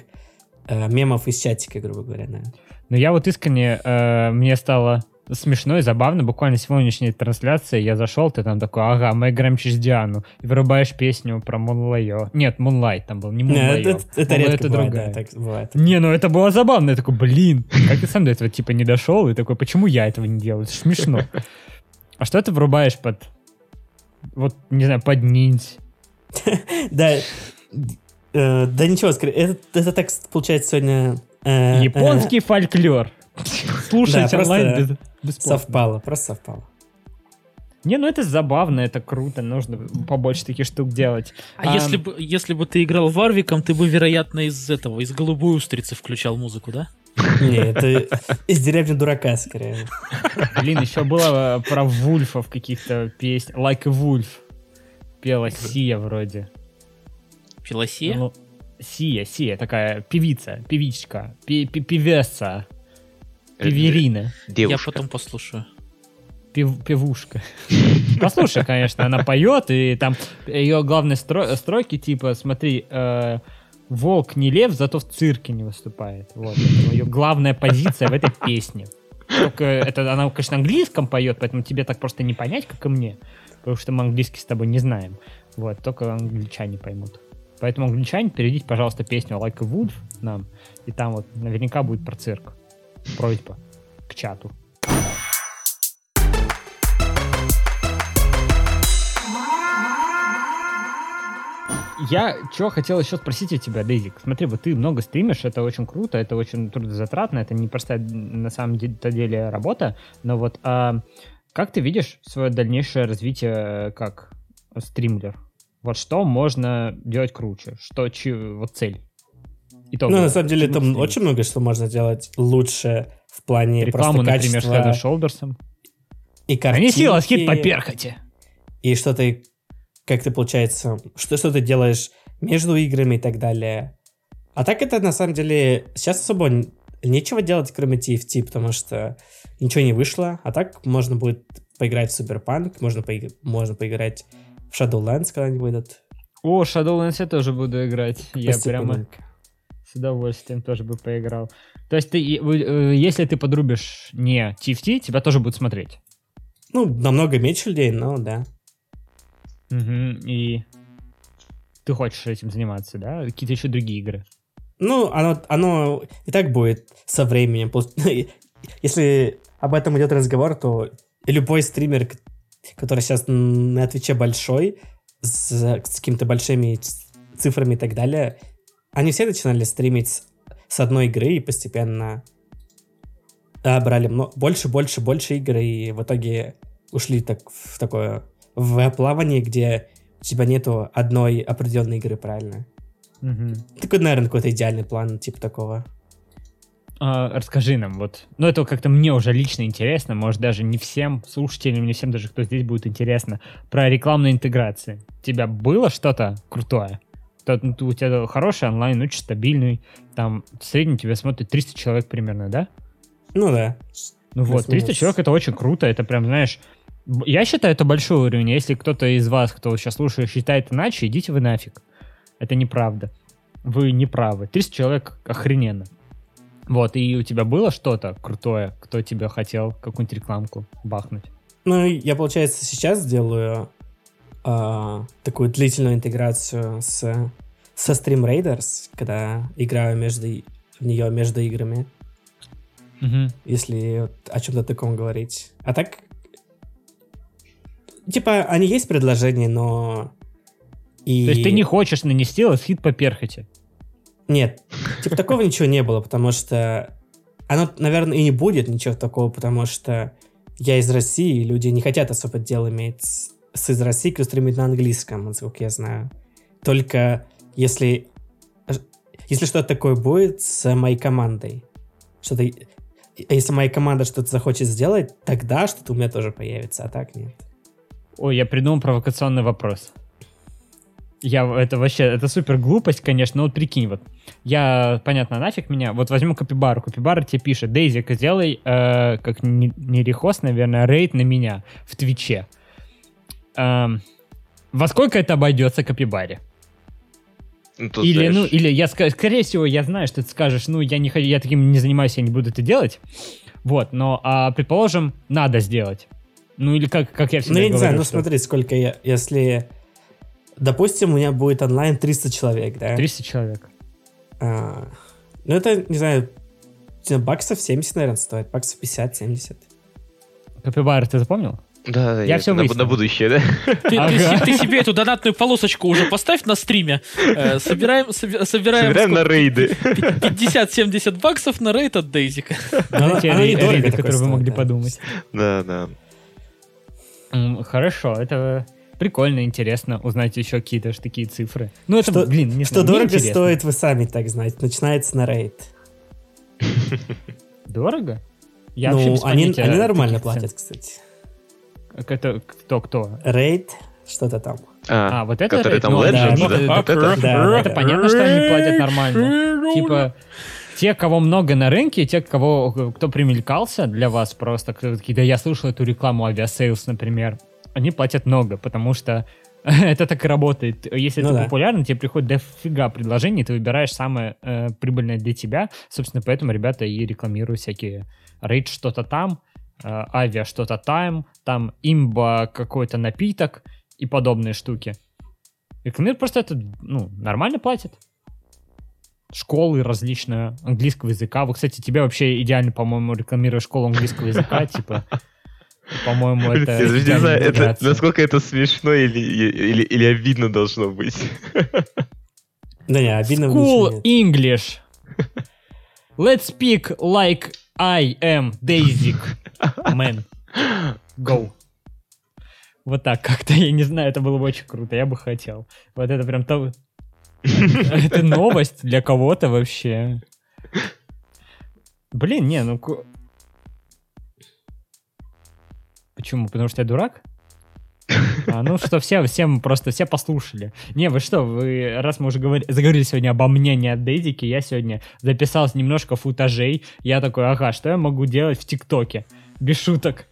э, мемов из чатика, грубо говоря. да. Но я вот искренне, э, мне стало смешно и забавно. Буквально сегодняшняя трансляция, я зашел, ты там такой, ага, мы играем через Диану. И вырубаешь песню про Мунлайо. Нет, Мунлайт там был, не Мунлайо. это, это Moonlight редко бывает, другая. да, так бывает. Не, ну это было забавно. Я такой, блин, как ты сам до этого типа не дошел? И такой, почему я этого не делаю? Это смешно. А что ты врубаешь под... Вот, не знаю, под ниндзь? Да, э, да ничего, это, это так получается сегодня... э, Японский фольклор. Слушать онлайн бесплатно. совпало, просто совпало. Не, ну это забавно, это круто, нужно побольше таких штук делать. А, А, если бы если бы ты играл Варвиком, ты бы, вероятно, из этого, из голубой устрицы включал музыку, да? Не, это из деревни дурака, скорее. Блин, еще было э, про вульфов каких-то песен. Like a Wolf. Пела Сия вроде. Филосия? Ну, Сия, Сия, такая певица, певичка, певеса, певерина, Я Девушка. потом послушаю. пев- певушка. Послушай, конечно, она поет, и там ее главные стро- строки, типа, смотри, э, волк не лев, зато в цирке не выступает. Вот, ее главная позиция в этой песне. Только это она, конечно, английском поет, поэтому тебе так просто не понять, как и мне. потому что мы английский с тобой не знаем. Вот, только англичане поймут. Поэтому, англичане, перейдите, пожалуйста, песню Like a Wood нам, и там вот наверняка будет про цирк. Просьба к чату. Я что хотел еще спросить у тебя, Дейзик. Смотри, вот ты много стримишь, это очень круто, это очень трудозатратно, это не простая на самом деле работа, но вот а, как ты видишь свое дальнейшее развитие как стримлер? Вот что можно делать круче? Что, чи, вот цель? Итоговая. Ну, на самом деле, там очень много что можно делать лучше в плане Рекламу, просто например, качества... с Шолдерсом. И картинки. сила хит по перхоти. И что ты, как ты, получается, что, что ты делаешь между играми и так далее. А так это, на самом деле, сейчас особо нечего делать, кроме TFT, потому что ничего не вышло. А так можно будет поиграть в Cyberpunk, можно, поиг... можно поиграть в Shadowlands, когда они выйдут. О, Shadowlands я тоже буду играть. Я прямо удовольствием тоже бы поиграл. То есть ты, э, если ты подрубишь не TFT, тебя тоже будут смотреть? Ну, намного меньше людей, но да. Угу, и ты хочешь этим заниматься, да? Какие-то еще другие игры? Ну, оно, оно и так будет со временем. Если об этом идет разговор, то любой стример, который сейчас на Твиче большой, с, с какими-то большими цифрами и так далее, они все начинали стримить с, одной игры и постепенно да, брали много, больше, больше, больше игр, и в итоге ушли так, в такое в плавание, где у тебя нету одной определенной игры, правильно? Угу. Такой, наверное, какой-то идеальный план, типа такого. А, расскажи нам, вот, ну это как-то мне уже лично интересно, может даже не всем слушателям, не всем даже, кто здесь будет интересно, про рекламные интеграции. У тебя было что-то крутое? То, ну, у тебя хороший онлайн, очень стабильный, там в среднем тебя смотрит 300 человек примерно, да? Ну да. Ну вот, 300 человек это очень круто, это прям, знаешь, я считаю, это большой уровень. Если кто-то из вас, кто сейчас слушает, считает иначе, идите вы нафиг. Это неправда. Вы не правы. 300 человек охрененно. Вот, и у тебя было что-то крутое, кто тебе хотел какую-нибудь рекламку бахнуть? Ну, я, получается, сейчас делаю э, такую длительную интеграцию с, со Stream Raiders, когда играю между, в нее между играми. Угу. Если вот о чем-то таком говорить. А так, типа, они есть предложения, но... И... То есть ты не хочешь нанести хит по перхоти? Нет, типа такого ничего не было, потому что оно, наверное, и не будет ничего такого, потому что я из России, и люди не хотят особо дел иметь из России, стримит на английском, насколько я знаю. Только если если что-то такое будет с моей командой, что-то если моя команда что-то захочет сделать, тогда что-то у меня тоже появится, а так нет. Ой, я придумал провокационный вопрос. Я, это вообще, это супер глупость, конечно, но вот прикинь, вот, я, понятно, нафиг меня, вот возьму Капибару, Капибара тебе пишет, Дейзик, сделай, э, как не, не рехост, наверное, рейд на меня в Твиче. Э, во сколько это обойдется Капибаре? Ну, или, знаешь... ну, или я, скорее всего, я знаю, что ты скажешь, ну, я не хочу, я таким не занимаюсь, я не буду это делать. Вот, но, а, предположим, надо сделать. Ну, или как, как я всегда Ну, я не знаю, ну, что... смотри, сколько я, если Допустим, у меня будет онлайн 300 человек, да? 300 человек. А, ну, это, не знаю, баксов 70, наверное, стоит. Баксов 50-70. Капибар, ты запомнил? Да, я, я все на, на будущее, да? Ты, ага. ты, ты себе эту донатную полосочку уже поставь на стриме. Э, собираем, собираем, собираем на рейды. 50-70 баксов на рейд от Дейзика. Знаете, рейды, которые вы могли подумать. Да, да. Хорошо, это прикольно, интересно узнать еще какие-то ж такие цифры. Ну, это, что, блин, не Что знаю, дорого стоит, вы сами так знаете. Начинается на рейд. Дорого? Я ну, они, они нормально платят, кстати. Это кто-кто? Рейд, что-то там. А, а вот это который рейд? там ну, Legend, да, да, да, вот это, да, это понятно, что они платят нормально. Типа, те, кого много на рынке, те, кого, кто примелькался для вас просто, кто такие, да я слышал эту рекламу Aviasales, например, они платят много, потому что это так и работает. Если ну, ты да. популярный, тебе приходит дофига предложений, ты выбираешь самое э, прибыльное для тебя. Собственно, поэтому ребята и рекламируют всякие рейд что-то там, авиа что-то тайм, там имба какой-то напиток и подобные штуки. Рекламируют просто это, ну, нормально платят. Школы различные английского языка. Вот, кстати, тебе вообще идеально, по-моему, рекламируешь школу английского языка, типа, по-моему, это... Я не знаю, это, насколько это смешно или, или, или обидно должно быть. Да не, обидно нет. English. Let's speak like I am Daisy. Man. Go. Вот так как-то, я не знаю, это было бы очень круто, я бы хотел. Вот это прям то... Это новость для кого-то вообще. Блин, не, ну... Почему? Потому что я дурак? А, ну что, все, всем просто все послушали. Не, вы что, вы, раз мы уже говори- заговорили сегодня обо мне, не о Дейзике, я сегодня записал немножко футажей. Я такой, ага, что я могу делать в ТикТоке? Без шуток.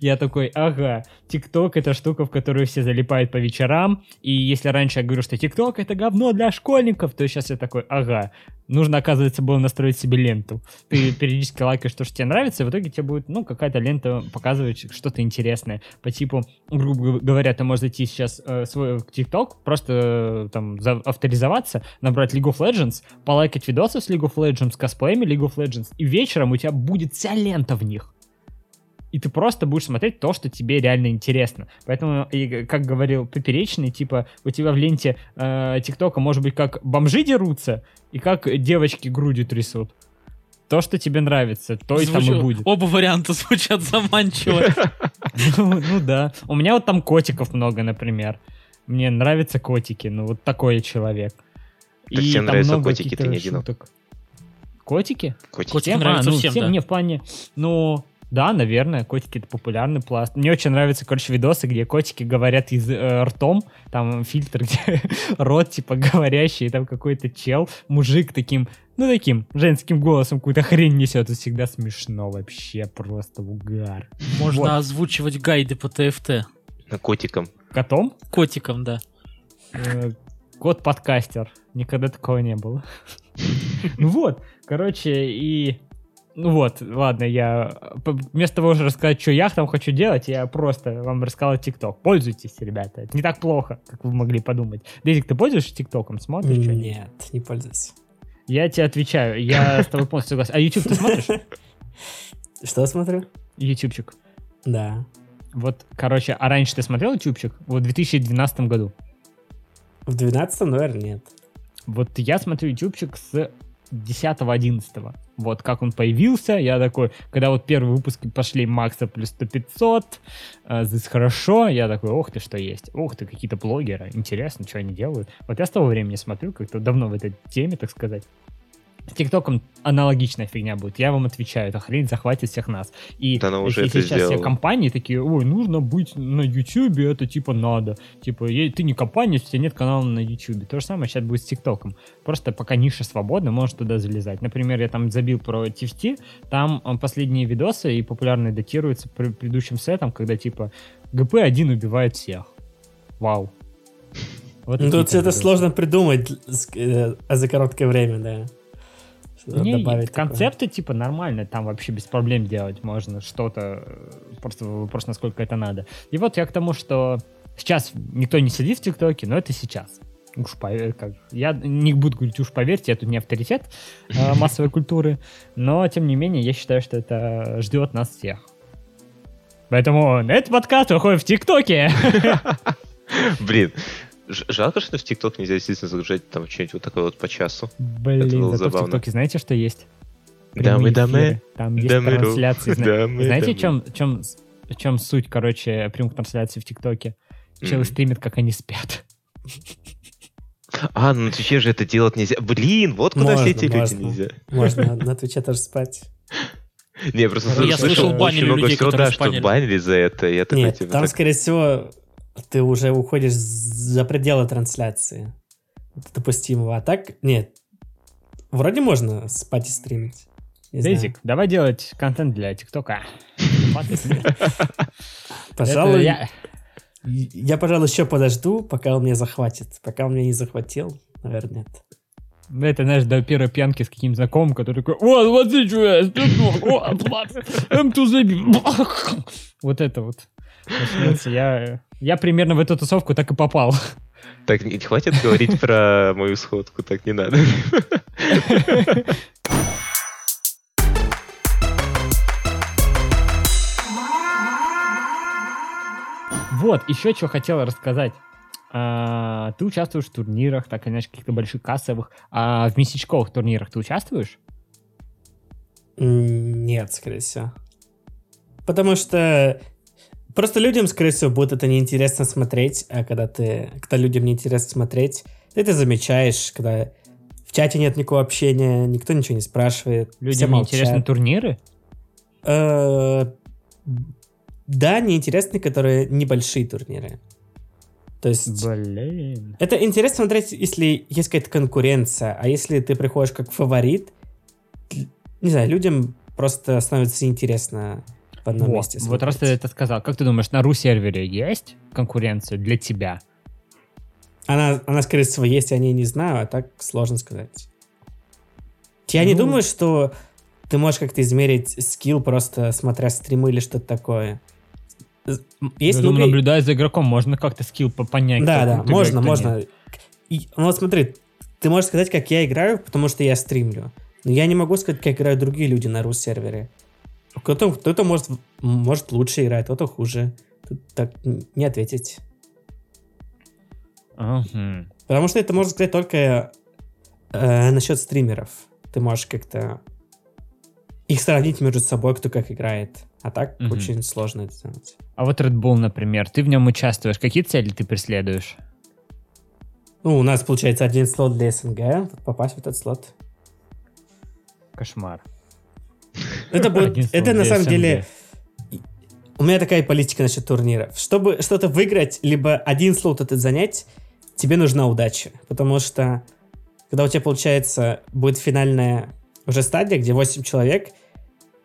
Я такой, ага, ТикТок это штука, в которую все залипают по вечерам. И если раньше я говорю, что ТикТок это говно для школьников, то сейчас я такой, ага, нужно, оказывается, было настроить себе ленту. Ты периодически лайкаешь то, что тебе нравится, и в итоге тебе будет, ну, какая-то лента показывать что-то интересное. По типу, грубо говоря, ты можешь зайти сейчас э, свой ТикТок, просто э, там авторизоваться, набрать League of Legends, полайкать видосы с League of Legends, косплеями League of Legends, и вечером у тебя будет вся лента в них и ты просто будешь смотреть то, что тебе реально интересно. Поэтому, и, как говорил Поперечный, типа, у тебя в ленте э, ТикТока может быть как бомжи дерутся, и как девочки грудью трясут. То, что тебе нравится, то и там и Звучу- будет. Оба варианта звучат заманчиво. Ну, ну да. У меня вот там котиков много, например. Мне нравятся котики, ну вот такой человек. Так тебе там нравятся много котики, ты не одинок. Котики? Котики. Котики Всем? нравятся а, ну, всем, всем, да. Не, в плане, ну, да, наверное, котики это популярный пласт. Мне очень нравятся, короче, видосы, где котики говорят из э, ртом, там фильтр, где рот, типа, говорящий, и там какой-то чел, мужик таким, ну, таким женским голосом какую-то хрень несет, это всегда смешно вообще, просто угар. Можно Вот. озвучивать гайды по ТФТ. Котиком. Котом? Котиком, да. Э, Кот-подкастер. Никогда такого не было. Ну вот, короче, и... Ну вот, ладно, я вместо того, чтобы рассказать, что я там хочу делать, я просто вам рассказал ТикТок. Пользуйтесь, ребята. Это не так плохо, как вы могли подумать. Дейзик, ты пользуешься ТикТоком? Смотришь что-нибудь? Нет, не пользуюсь. Я тебе отвечаю, я с тобой полностью согласен. А YouTube ты смотришь? Что смотрю? Ютубчик. Да. Вот, короче, а раньше ты смотрел ютубчик? Вот в 2012 году. В 12 наверное, нет. Вот я смотрю ютубчик с 10-11. Вот как он появился, я такой, когда вот первые выпуски пошли Макса плюс 100 500, э, здесь хорошо, я такой, ох ты, что есть, ох ты, какие-то блогеры, интересно, что они делают. Вот я с того времени смотрю, как-то давно в этой теме, так сказать. С ТикТоком аналогичная фигня будет. Я вам отвечаю, эта хрень захватит всех нас. И Да она уже если это сейчас все сделала. компании такие, ой, нужно быть на Ютубе, это типа надо. Типа, ты не компания, если у тебя нет канала на Ютубе. То же самое сейчас будет с ТикТоком. Просто пока ниша свободна, можешь туда залезать. Например, я там забил про TFT, там э, последние видосы и популярные датируются пр- предыдущим сетом, когда типа ГП-1 убивает всех. Вау. Вот Ну, тут это сложно придумать э, а за короткое время, да. Что Не, добавить такое. концепты типа нормально, там вообще без проблем делать можно что-то, э, просто вопрос, насколько это надо. И вот я к тому, что сейчас никто не сидит в ТикТоке, но это сейчас. Уж пове- как, я не буду говорить, уж поверьте, я тут не авторитет э, массовой культуры, но тем не менее я считаю, что это ждет нас всех. Поэтому этот подкаст выходит в ТикТоке. Блин, жалко, что в ТикТок нельзя действительно загружать там что-нибудь вот такое вот по часу. Блин, было зато в забавно. ТикТоке знаете, что есть? Дамы, дамы. Там есть дамы, трансляции. Дамы, Знаете, дамы. в чем, в чем, в чем суть, короче, прямых трансляций в ТикТоке? Челы Мгм. стримят, как они спят. А, ну на Твиче же это делать нельзя. Блин, вот куда все Можно, эти люди можно. нельзя. Можно на Твиче тоже спать. Не, просто я слышал слышал, очень банили много всего, да, что банили за это. Я такой, Нет, типа, там, так, скорее всего, ты уже уходишь за пределы трансляции допустимого. А так, нет. Вроде можно спать и стримить. Дейзик, давай делать контент для ТикТока. Пожалуй, я... я- пожалуй, еще подожду, пока он меня захватит. Пока он меня не захватил, наверное, нет. Это, знаешь, до первой пьянки с каким-то знакомым, который такой, о, смотри, что я М2 Вот это вот. Начнется. Я, я примерно в эту тусовку так и попал. Так, не хватит говорить про мою сходку, так не надо. Вот, еще что хотела рассказать. А, ты участвуешь в турнирах, так иначе, каких-то больших кассовых. А в месячковых турнирах ты участвуешь? Нет, скорее всего. Потому что просто людям, скорее всего, будет это неинтересно смотреть, а когда ты, когда людям неинтересно смотреть, ты это замечаешь, когда в чате нет никакого общения, никто ничего не спрашивает. Людям молчат. интересны турниры? Э, Да, неинтересны, которые небольшие турниры. То есть Блин. это интересно смотреть, если есть какая-то конкуренция, а если ты приходишь как фаворит, не знаю, людям просто становится интересно в одном Вот, месте. вот раз ты смотреть. это сказал, как ты думаешь, на ру-сервере есть конкуренция для тебя? Она, она, скорее всего, есть, я о ней не знаю, а так сложно сказать. Я не Ну. думаю, что ты можешь как-то измерить скилл, просто смотря стримы или что-то такое. Есть Я думаю, много- наблюдая за игроком, можно как-то скилл по- понять. Да, да, можно, кто можно. И, ну вот смотри, ты можешь сказать, как я играю, потому что я стримлю. Но я не могу сказать, как играют другие люди на рус-сервере. Кто-то, кто-то может, может лучше играть, кто-то хуже. Тут так не ответить. Ага. Потому что это можно сказать только э, насчет стримеров. Ты можешь как-то их сравнить между собой, кто как играет. А так Мгм. очень сложно это сделать. А вот Red Bull, например, ты в нем участвуешь. Какие цели ты преследуешь? Ну, у нас получается один слот для СНГ. Попасть в этот слот. Кошмар. Это будет, это на самом деле У меня такая политика насчет турниров. Чтобы что-то выиграть, либо один слот этот занять, тебе нужна удача. Потому что, когда у тебя, получается, будет финальная уже стадия, где 8 человек,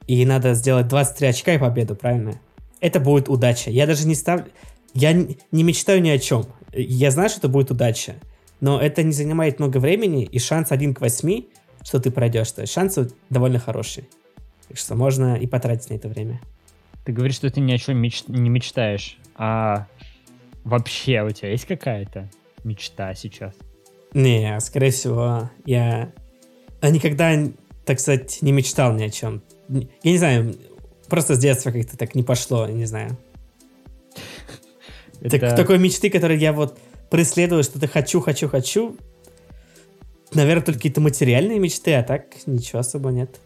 и надо сделать 23 очка и победу, правильно? Это будет удача. Я даже не ставлю... Я не мечтаю ни о чем. Я знаю, что это будет удача. Но это не занимает много времени, и шанс 1 к 8, что ты пройдешь. То есть шансы довольно хорошие. Так что можно и потратить на это время. Ты говоришь, что ты ни о чем меч- не мечтаешь. А вообще у тебя есть какая-то мечта сейчас? Не, скорее всего, я а никогда, так сказать, не мечтал ни о чем. Я не знаю, просто с детства как-то так не пошло, не знаю. Так- Это- такой мечты, которой я вот преследую, что-то хочу, хочу, хочу. Наверное, только какие-то материальные мечты, а так ничего особо нет.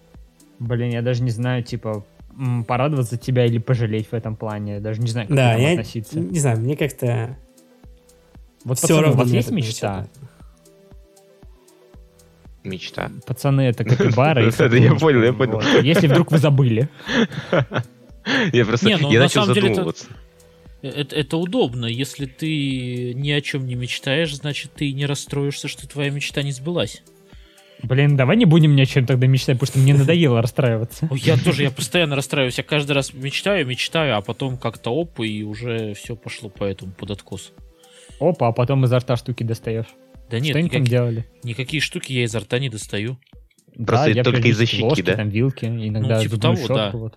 Блин, я даже не знаю, типа, порадоваться тебя или пожалеть в этом плане. Я даже не знаю, как да, к этому я относиться. не знаю, мне как-то Вот, все пацаны, у равно. вас мне есть мечта? Мечта. Пацаны, это капибара и Это я понял, я понял. Если вдруг вы забыли. Я просто Не, ну, я на начал самом деле это- задумываться. Это, это удобно. Если ты ни о чем не мечтаешь, значит ты не расстроишься, что твоя мечта не сбылась. Блин, давай не будем ни о чем тогда мечтать, потому что мне надоело расстраиваться. Я тоже, я постоянно расстраиваюсь. Я каждый раз мечтаю, мечтаю, а потом как-то оп, и уже все пошло по этому, под откос. Опа, а потом изо рта штуки достаешь. Да нет, что они там делали? никакие штуки я изо рта не достаю. Просто я только из-за щеки, ложки, да? там вилки, иногда Ну, типа того, щетку, да. вот.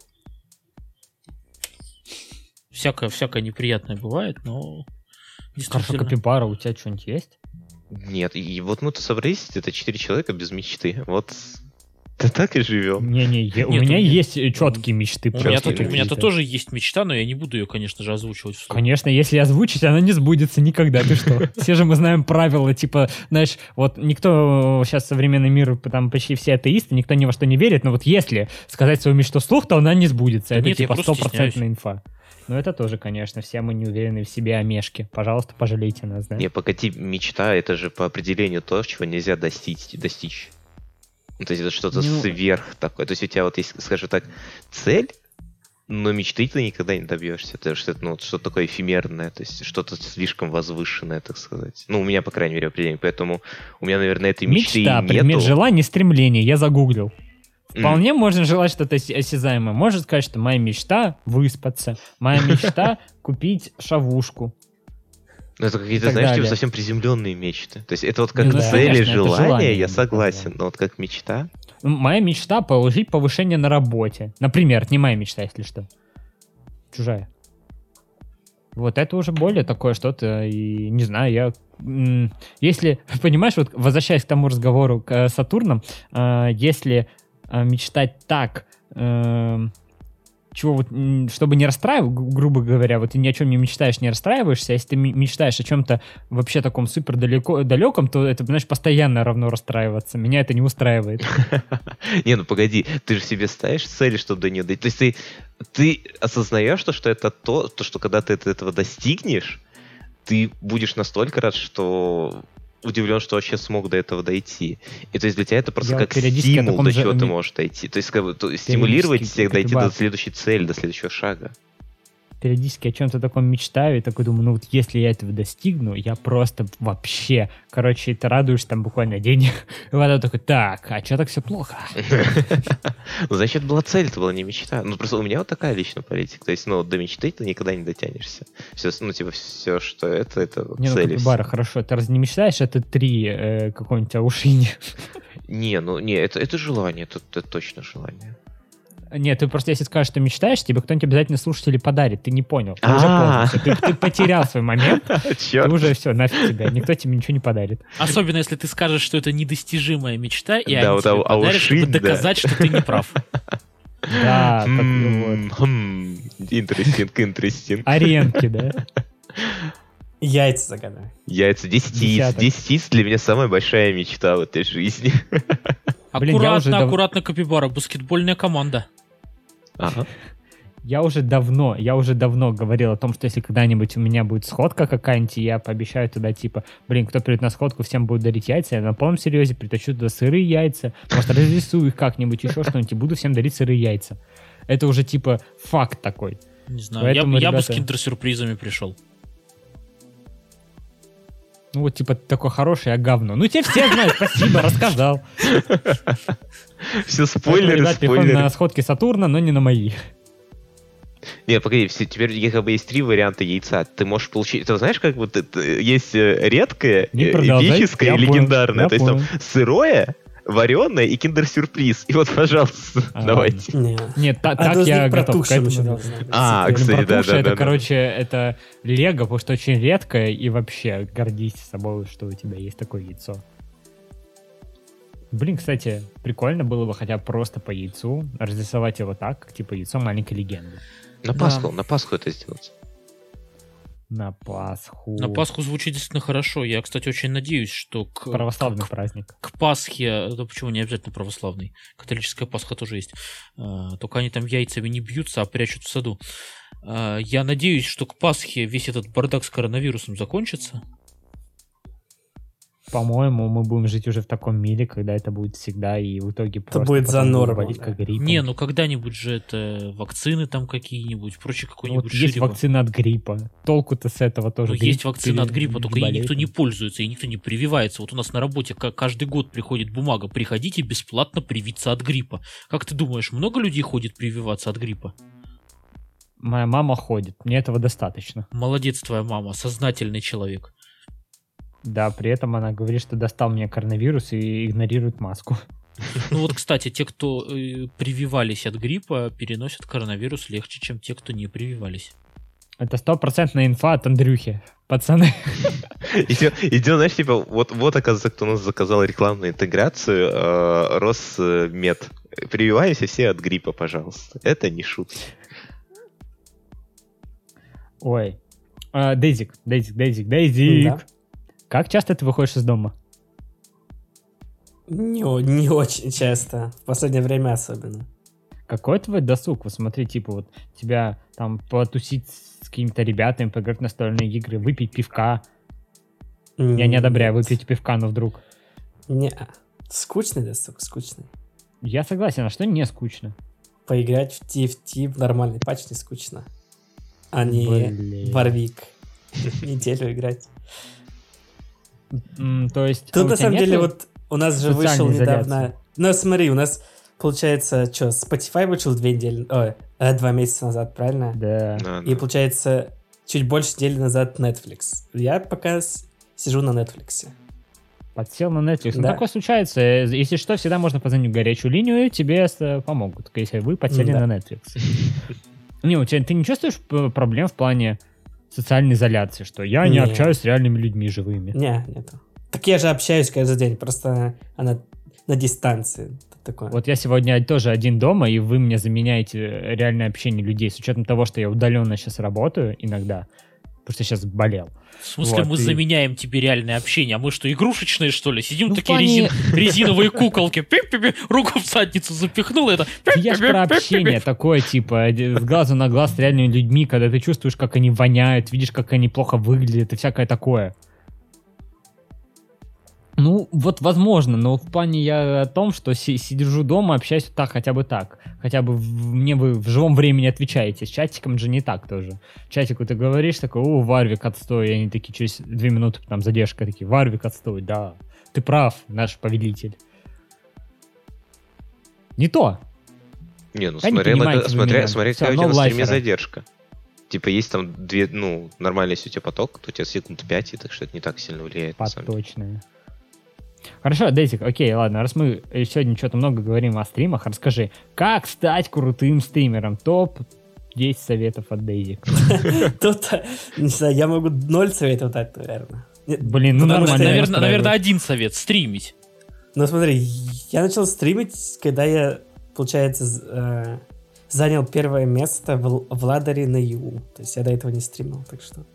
Всякое, всякое неприятное бывает, но Хорошо, капибара, у тебя что-нибудь есть? Нет, и вот мы-то собрались, это четыре человека без мечты. Вот да так и живем. Не-не, я- у Нет, меня у меня- есть четкие мечты. У просто меня-то, у меня-то какие-то. тоже есть мечта, но я не буду ее, конечно же, озвучивать вслух. Конечно, если озвучить, она не сбудется никогда. Ты что? Все же мы знаем правила, типа, знаешь, вот никто сейчас современный мир, там почти все атеисты, никто ни во что не верит, но вот если сказать свою мечту вслух, то она не сбудется. Это типа стопроцентная инфа. Но это тоже, конечно, все мы не уверены в себе омешки. Пожалуйста, пожалейте нас, да? Не, погоди, мечта это же по определению то, чего нельзя достичь. достичь. Ну, то есть это что-то Ну- сверх такое. То есть у тебя вот есть, скажем так, цель, но мечты ты никогда не добьешься. Это что-то, ну, вот что-то такое эфемерное, то есть что-то слишком возвышенное, так сказать. Ну, у меня, по крайней мере, определение. Поэтому у меня, наверное, этой мечты Мечта, и предмет нету. желания, стремления. Я загуглил. Вполне можно желать что-то осязаемое. Можно сказать, что моя мечта выспаться, моя мечта купить шавушку. Ну, это какие-то, знаешь, типа далее. совсем приземленные мечты. То есть это вот как Ну, цели, конечно, это желания, желание, я согласен, да. но вот как мечта. Ну, Моя мечта получить повышение на работе. Например, это не моя мечта, если что. Чужая. Вот это уже более такое что-то, и не знаю, я... Если, понимаешь, вот возвращаясь к тому разговору к э, Сатурном, э, если э, мечтать так, эм, чего вот, чтобы не расстраивать, гру- грубо говоря, вот ты ни о чем не мечтаешь, не расстраиваешься, а если ты мечтаешь о чем-то вообще таком супер далеко, далеком, то это, знаешь, постоянно равно расстраиваться. Меня это не устраивает. Не, ну погоди, ты же себе ставишь цели, чтобы до нее дойти. То есть ты, ты осознаешь, то, что это то, то, что когда ты это- этого достигнешь, ты будешь настолько рад, что удивлен, что вообще смог до этого дойти. И то есть для тебя это просто Я как стимул, до же чего ты ми- можешь дойти. То есть как бы, то- стимулировать всех дойти до следующей цели, до следующего шага. Периодически о чем-то таком мечтаю и такой думаю, ну вот если я этого достигну, я просто вообще, короче, ты радуешься там буквально день, и потом такой, так, а что так все плохо? Ну, значит, была цель, это была не мечта. Ну, просто у меня вот такая личная политика. То есть, ну, до мечты ты никогда не дотянешься. Все, ну, типа, все, что это, это Не, ну цели. Капибара, хорошо, ты разве не мечтаешь, это три э, какого-нибудь аушини? Не, ну, не, это, это желание, это, это точно желание. Нет, ты просто если скажешь, что мечтаешь, тебе кто-нибудь обязательно слушатели подарит, ты не понял, ты уже А. всё, ты, ты потерял свой момент, ты уже все, нафиг тебя, никто тебе ничего не подарит. Особенно, если ты скажешь, что это недостижимая мечта, и Да, они вот тебе а- а подарят, чтобы доказать, что ты не прав. Да, так вот. Хм, Интересинг, интересинг. Аренки, да? Яйца загадаю. Яйца 10 яиц. Десяток. 10 яиц для меня самая большая мечта в этой жизни. Блин, Аккуратно, дав- аккуратно, Капибара, баскетбольная команда. Ага. Я уже давно, я уже давно говорил о том, что если когда-нибудь у меня будет сходка какая-нибудь, я пообещаю туда, типа, блин, кто придет на сходку, всем будет дарить яйца, я на полном серьезе притащу туда сырые яйца, может, разрисую их как-нибудь, еще что-нибудь, и буду всем дарить сырые яйца. Это уже, типа, факт такой. Не знаю, я, Поэтому, я бы с ребята- киндер-сюрпризами пришел. Ну, вот, типа, такое хорошее, а говно. Ну, тебе все знают, спасибо, рассказал. Все спойлеры, спойлеры. на сходки Сатурна, но не на мои. Не, погоди, все, теперь якобы есть три варианта яйца. Ты можешь получить... Ты знаешь, как вот это, есть э, редкое, эпическое и легендарное. То есть там сырое, вареное и киндер-сюрприз. И вот, пожалуйста, А, давайте. Не. Нет, та- Одно так я готов к этому. да. А, кстати, протухшее да, это, да, да. короче, это лего, потому что очень редкое, и вообще гордись собой, что у тебя есть такое яйцо. Блин, кстати, прикольно было бы хотя бы просто по яйцу разрисовать его так, типа яйцо маленькой легенды. На Да. Пасху, на Пасху это сделать. На Пасху. На Пасху звучит действительно хорошо. Я, кстати, очень надеюсь, что к, Православный к, праздник. к Пасхе, да почему не обязательно православный, католическая Пасха тоже есть, А, только они там яйцами не бьются, а прячут в саду. А, я надеюсь, что к Пасхе весь этот бардак с коронавирусом закончится. По-моему, мы будем жить уже в таком мире, когда это будет всегда, и в итоге просто будет за норму, да. как гриппом. Не, ну когда-нибудь же это вакцины там какие-нибудь, прочее Ну, какой-нибудь вот есть ширево. вакцина от гриппа. Толку-то с этого тоже. Ну, Грипп есть вакцина от гриппа, только ей никто не пользуется, и никто не прививается. Вот у нас на работе ка- каждый год приходит бумага, приходите бесплатно привиться от гриппа. Как ты думаешь, много людей ходит прививаться от гриппа? Моя мама ходит, мне этого достаточно. Молодец твоя мама, сознательный человек. Да, при этом она говорит, что достал мне коронавирус и игнорирует маску. Ну вот, кстати, те, кто э, прививались от гриппа, переносят коронавирус легче, чем те, кто не прививались. Это стопроцентная инфа от Андрюхи. Пацаны, Идет, идет, знаешь, типа, вот, вот, оказывается, кто у нас заказал рекламную интеграцию, э, Росмед. Прививаемся все от гриппа, пожалуйста. Это не шутки. ой. А, Дейзик, Дейзик, Дейзик, Дейзик. Да. Как часто ты выходишь из дома? Не, не очень часто. В последнее время особенно. Какой твой досуг? Вот смотри, типа вот тебя там потусить с какими-то ребятами, поиграть в настольные игры, выпить пивка. Я не одобряю Нет. выпить пивка, но вдруг. Не. Скучный досуг, скучный. Я согласен, а что не скучно? Поиграть в TFT в нормальный патч не скучно. А не Блин. Варвик. Неделю играть. То есть... а Тут у на самом деле вот у нас же вышел недавно... Ну смотри, у нас получается, что, Spotify вышел две недели... Ой, э, два месяца назад, правильно? Да. Да, И да. получается, чуть больше недели назад Netflix. Я пока с- сижу на Netflix. Подсел на Netflix. Ну, Да. такое случается. Э, Если что, всегда можно позвонить в горячую линию, и тебе э, помогут, если вы подсели Да. на Netflix. Не, у тебя ты не чувствуешь проблем в плане социальной изоляции, что я не Не. общаюсь с реальными людьми живыми? Не, нету. Так я же общаюсь каждый день, просто она на дистанции. Такое. Вот я сегодня тоже один дома, и вы мне заменяете реальное общение людей, с учетом того, что я удаленно сейчас работаю иногда, потому что сейчас болел. В смысле, Вот, мы и- заменяем тебе реальное общение? А мы что, игрушечные, что ли? Сидим Ну, такие плане- резин- резиновые куколки. Пип-пип-пип, Руку в задницу запихнул, это... Я про общение такое, типа, э, с глазу на глаз с реальными людьми, когда ты чувствуешь, как они воняют, видишь, как они плохо выглядят и всякое такое. Ну, вот возможно, но в плане я о том, что си- сижу дома, общаюсь так, хотя бы так. Хотя бы в- мне вы в живом времени отвечаете. С чатиком же не так тоже. Чатику ты говоришь такой, о, Варвик, отстой. И они такие через две минуты, там, задержка, такие, Варвик, отстой, да. Ты прав, наш повелитель. Не то. Не, ну смотря, на, смотря, смотря Всё какая у тебя на стриме задержка. Типа есть там две, ну, нормально, если у тебя поток, то у тебя секунд 5, и так что это не так сильно влияет. на самом деле. Хорошо, Дейтик, окей, ладно, раз мы сегодня что-то много говорим о стримах, расскажи, как стать крутым стримером? Топ 10 советов от Дейзик. Тут, не знаю, я могу ноль советов дать, наверное. Нет, Блин, ну нормально. Наверное, один совет. Стримить. Ну смотри, я начал стримить, когда я, получается, э, занял первое место в, в ладере на ЮУ. То есть я до этого не стримил, так что...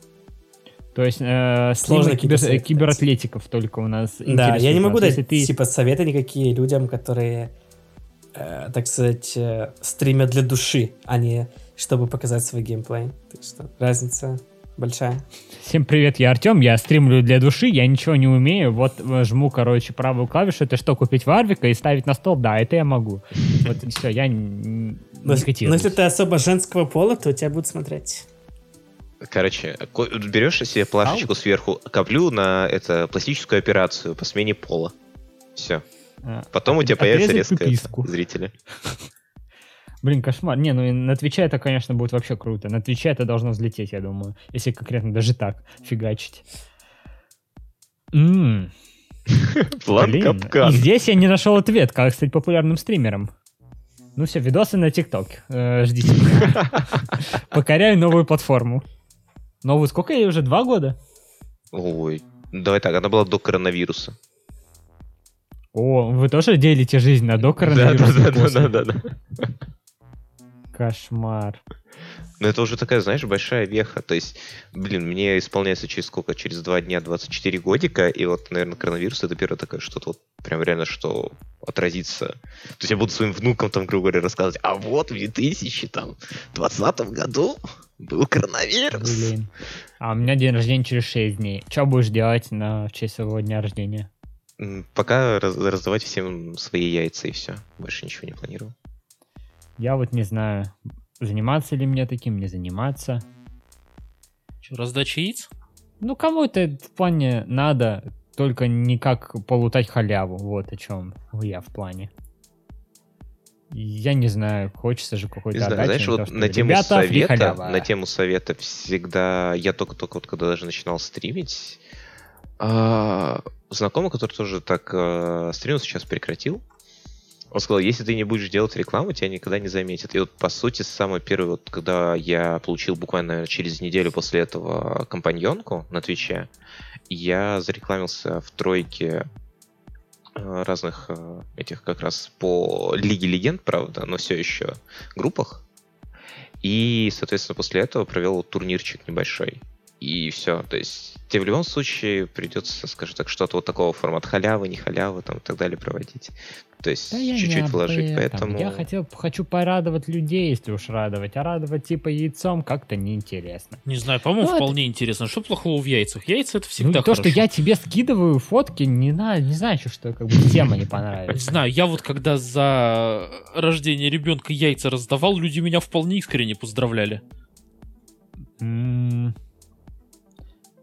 То есть э, Сложно кибер- кибератлетиков только у нас Да, я не могу нас. дать, Если ты... типа, советы никакие людям, которые, э, так сказать, э, стримят для души, а не чтобы показать свой геймплей. Так что разница большая. Всем привет, я Артем, я стримлю для души, я ничего не умею, вот жму, короче, правую клавишу, это что, купить варвика и ставить на стол? Да, это я могу. Вот и все, я не но если ты особо женского пола, то тебя будут смотреть. Короче, ко- берешь себе плашечку сверху, коплю на это пластическую операцию по смене пола. Все. А, Потом у тебя появится резко это, зрители. Блин, кошмар. Не, ну и на Твиче это, конечно, будет вообще круто. На Твиче это должно взлететь, я думаю. Если конкретно даже так фигачить. М, План капкан. И здесь я не нашел ответ, как стать популярным стримером. Ну все, видосы на ТикТок. Э, ждите. Покоряю новую платформу. Новую, сколько ей уже? Два года? Ой. Давай так, она была до коронавируса. О, вы тоже делите жизнь на до коронавируса? да, да, да, да, да. Кошмар. Но это уже такая, знаешь, большая веха. То есть, блин, мне исполняется через сколько? Через два дня 24 годика, и вот, наверное, коронавирус это первое такое что-то вот прям реально, что отразится. То есть я буду своим внукам там, грубо говоря, рассказывать, а вот в 2020 году был коронавирус. Блин. А у меня день рождения через 6 дней. Что будешь делать на в честь своего дня рождения? Пока раз- раздавать всем свои яйца и все. Больше ничего не планирую. Я вот не знаю, заниматься ли мне таким, не заниматься. Чё, раздача яиц? Ну, кому-то в плане надо, только не как полутать халяву. Вот о чем я в плане. Я не знаю, хочется же какой-то Не знаю, знаешь, на вот то, на тему «Ребята, совета, халява». на тему совета всегда, я только-только вот когда даже начинал стримить, а, знакомый, который тоже так а, стримил, сейчас прекратил, он сказал, если ты не будешь делать рекламу, тебя никогда не заметят. И вот, по сути, самый первый, вот, когда я получил буквально через неделю после этого компаньонку на Твиче, я зарекламился в тройке разных э, этих как раз по Лиге Легенд, правда, но все еще группах. И, соответственно, после этого провел турнирчик небольшой. И все. То есть тебе в любом случае придется, скажем так, что-то вот такого формата халявы, не халявы там и так далее проводить. То есть Да я не чуть-чуть об вложить. этом. Поэтому Я хотел, хочу порадовать людей, если уж радовать. А радовать типа яйцом как-то неинтересно. Не знаю, по-моему, Ну, это- вполне интересно. Что плохого в яйцах? Яйца это всегда ну, то, хорошо. что я тебе скидываю фотки, не, на, не значит, что как бы тема не Не понравится. знаю, я вот когда за рождение ребенка яйца раздавал, люди меня вполне искренне поздравляли.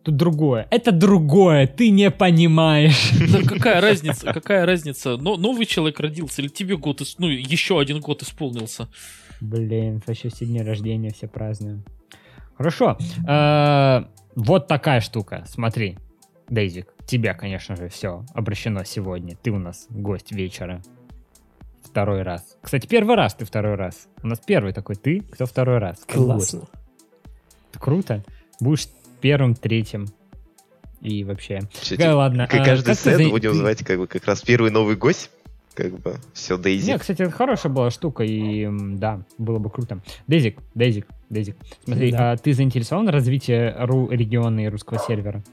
Тут другое. Это другое, ты не понимаешь. Да какая разница, какая разница? Но новый человек родился или тебе год, ну еще один год исполнился? Блин, вообще все дни рождения все празднуем. Хорошо. Э, Вот такая штука. Смотри, Дейзик, тебя, конечно же, все обращено сегодня. Ты у нас гость вечера. Второй раз. Кстати, первый раз ты второй раз. У нас первый такой ты, кто второй раз. Классно. Круто. Будешь первым, третьим. И вообще. Всё, Да, типа, ладно. Как а каждый как ты сет за- будем ты- звать как бы как раз первый новый гость. Как бы все, Дейзи. Не, кстати, это хорошая была штука, и да, было бы круто. Дейзик, Дейзик, Дейзик. Смотри, Да. а ты заинтересован в развитии ру региона и русского сервера?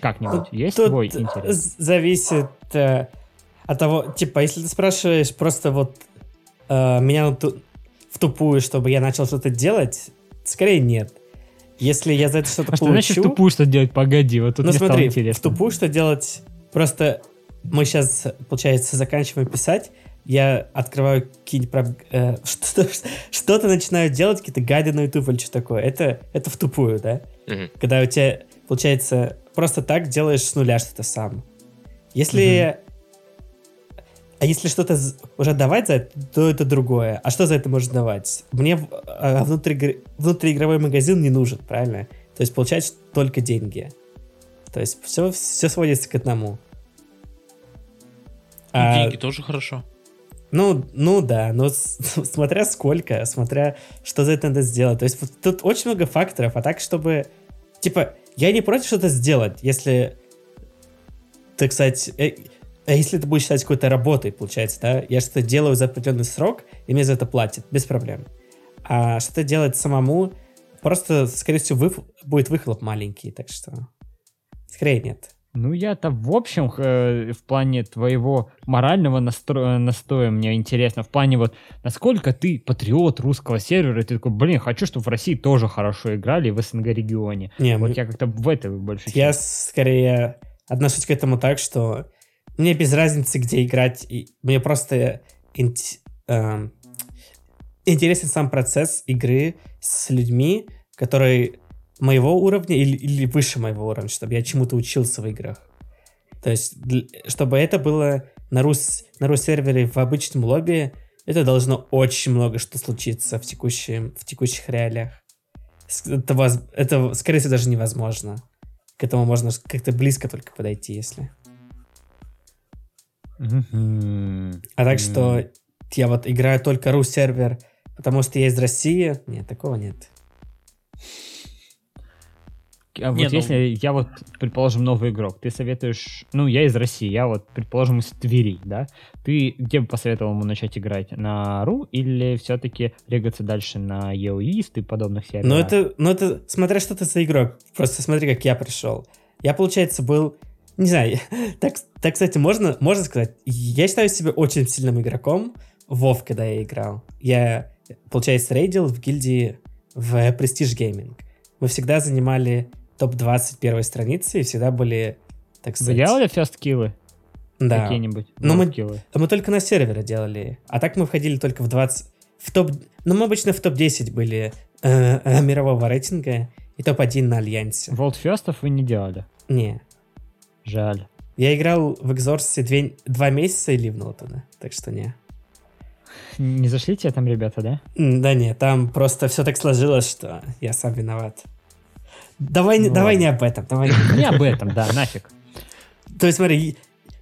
Как-нибудь? Есть Тут твой интерес? зависит э, от того, типа, если ты спрашиваешь просто вот э, меня в тупую, чтобы я начал что-то делать, скорее нет. Если я за это что-то А что значит получу... в тупую что делать? Погоди, вот тут ну мне стало смотри, в интересно. тупую что делать? Просто мы сейчас, получается, заканчиваем писать, я открываю какие-нибудь э, что- что-то начинаю делать, какие-то гайды на YouTube или что такое. Это, это в тупую, да? Мгм. когда у тебя, получается, просто так делаешь с нуля что-то сам. Если... А если что-то уже давать за это, то это другое. А что за это можно давать? Мне в- а, внутри, внутриигровой магазин не нужен, правильно? То есть получать только деньги. То есть все, все сводится к одному. А, деньги тоже хорошо. ну, ну да, но с- смотря сколько, смотря что за это надо сделать. То есть тут очень много факторов, а так, чтобы... Типа, я не против что-то сделать, если... Так сказать, э, а если это будет считать какой-то работой, получается, да? Я что-то делаю за определенный срок, и мне за это платят, без проблем. А что-то делать самому, просто, скорее всего, выф- будет выхлоп маленький, так что... Скорее нет. Ну, я-то в общем, э, в плане твоего морального настроя, настоя мне интересно, в плане вот, насколько ты патриот русского сервера, и ты такой, блин, хочу, чтобы в России тоже хорошо играли в СНГ-регионе. Не, Вот мы- я как-то в это больше... Я скорее отношусь к этому так, что мне без разницы, где играть. И мне просто инт- эм, интересен сам процесс игры с людьми, которые моего уровня или, или выше моего уровня, чтобы я чему-то учился в играх. То есть, чтобы это было на рус, на рус-сервере в обычном лобби, это должно очень много что случиться в, текущем, в текущих реалиях. Это, это, скорее всего, даже невозможно. К этому можно как-то близко только подойти, если. А так что я вот играю только рус-сервер, потому что я из России. Нет, такого нет. А вот Не, ну- если я вот, предположим, новый игрок, ты советуешь, ну, я из России, я вот, предположим, из Твери, да? Ты где бы посоветовал ему начать играть? На РУ или все-таки регаться дальше на EOIST и подобных серверах? Но это, но это, смотря что ты за игрок. Просто смотри, как я пришел. Я, получается, был... Не знаю, так, так, кстати, можно, можно сказать, я считаю себя очень сильным игроком в WoW, когда я играл. Я, получается, рейдил в гильдии в Prestige Gaming. Мы всегда занимали топ-20 первой страницы и всегда были, так Вы сказать... делали фесткиллы Да. какие-нибудь? Ну, мы-? Мы только на сервере делали. А так мы входили только в 20... В топ... Ну, мы обычно в топ-10 были э, э, мирового рейтинга и топ-1 на Альянсе. Волтфестов вы не делали? Не. Жаль. Я играл в Экзорсе две... два месяца и ливнул туда. Так что не. Не зашли тебе там ребята, да? Да не, там просто все так сложилось, что я сам виноват. Давай, не- Ну давай не об этом. Давай не- Не об этом, да, нафиг. То есть смотри,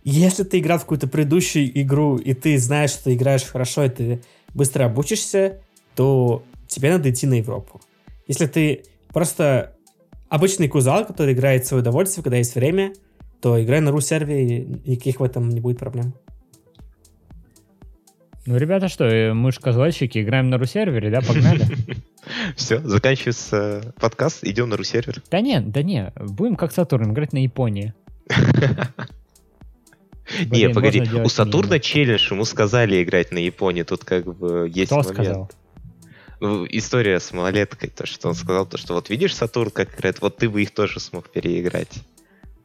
если ты играл в какую-то предыдущую игру, и ты знаешь, что ты играешь хорошо, и ты быстро обучишься, то тебе надо идти на Европу. Если ты просто обычный кузал, который играет в свое удовольствие, когда есть время, то играй на ру-сервере, никаких в этом не будет проблем. Ну, ребята, что, э, мы ж казуальщики, играем на ру-сервере, да, погнали? Все, заканчивается подкаст, идем на ру-сервер. Да не, да не, будем как Сатурн, играть на Японии. Не, погоди, у Сатурна челлендж, ему сказали играть на Японии, тут как бы есть момент. сказал? История с малолеткой, то, что он сказал, то, что вот видишь Сатурн, как играет, вот ты бы их тоже смог переиграть.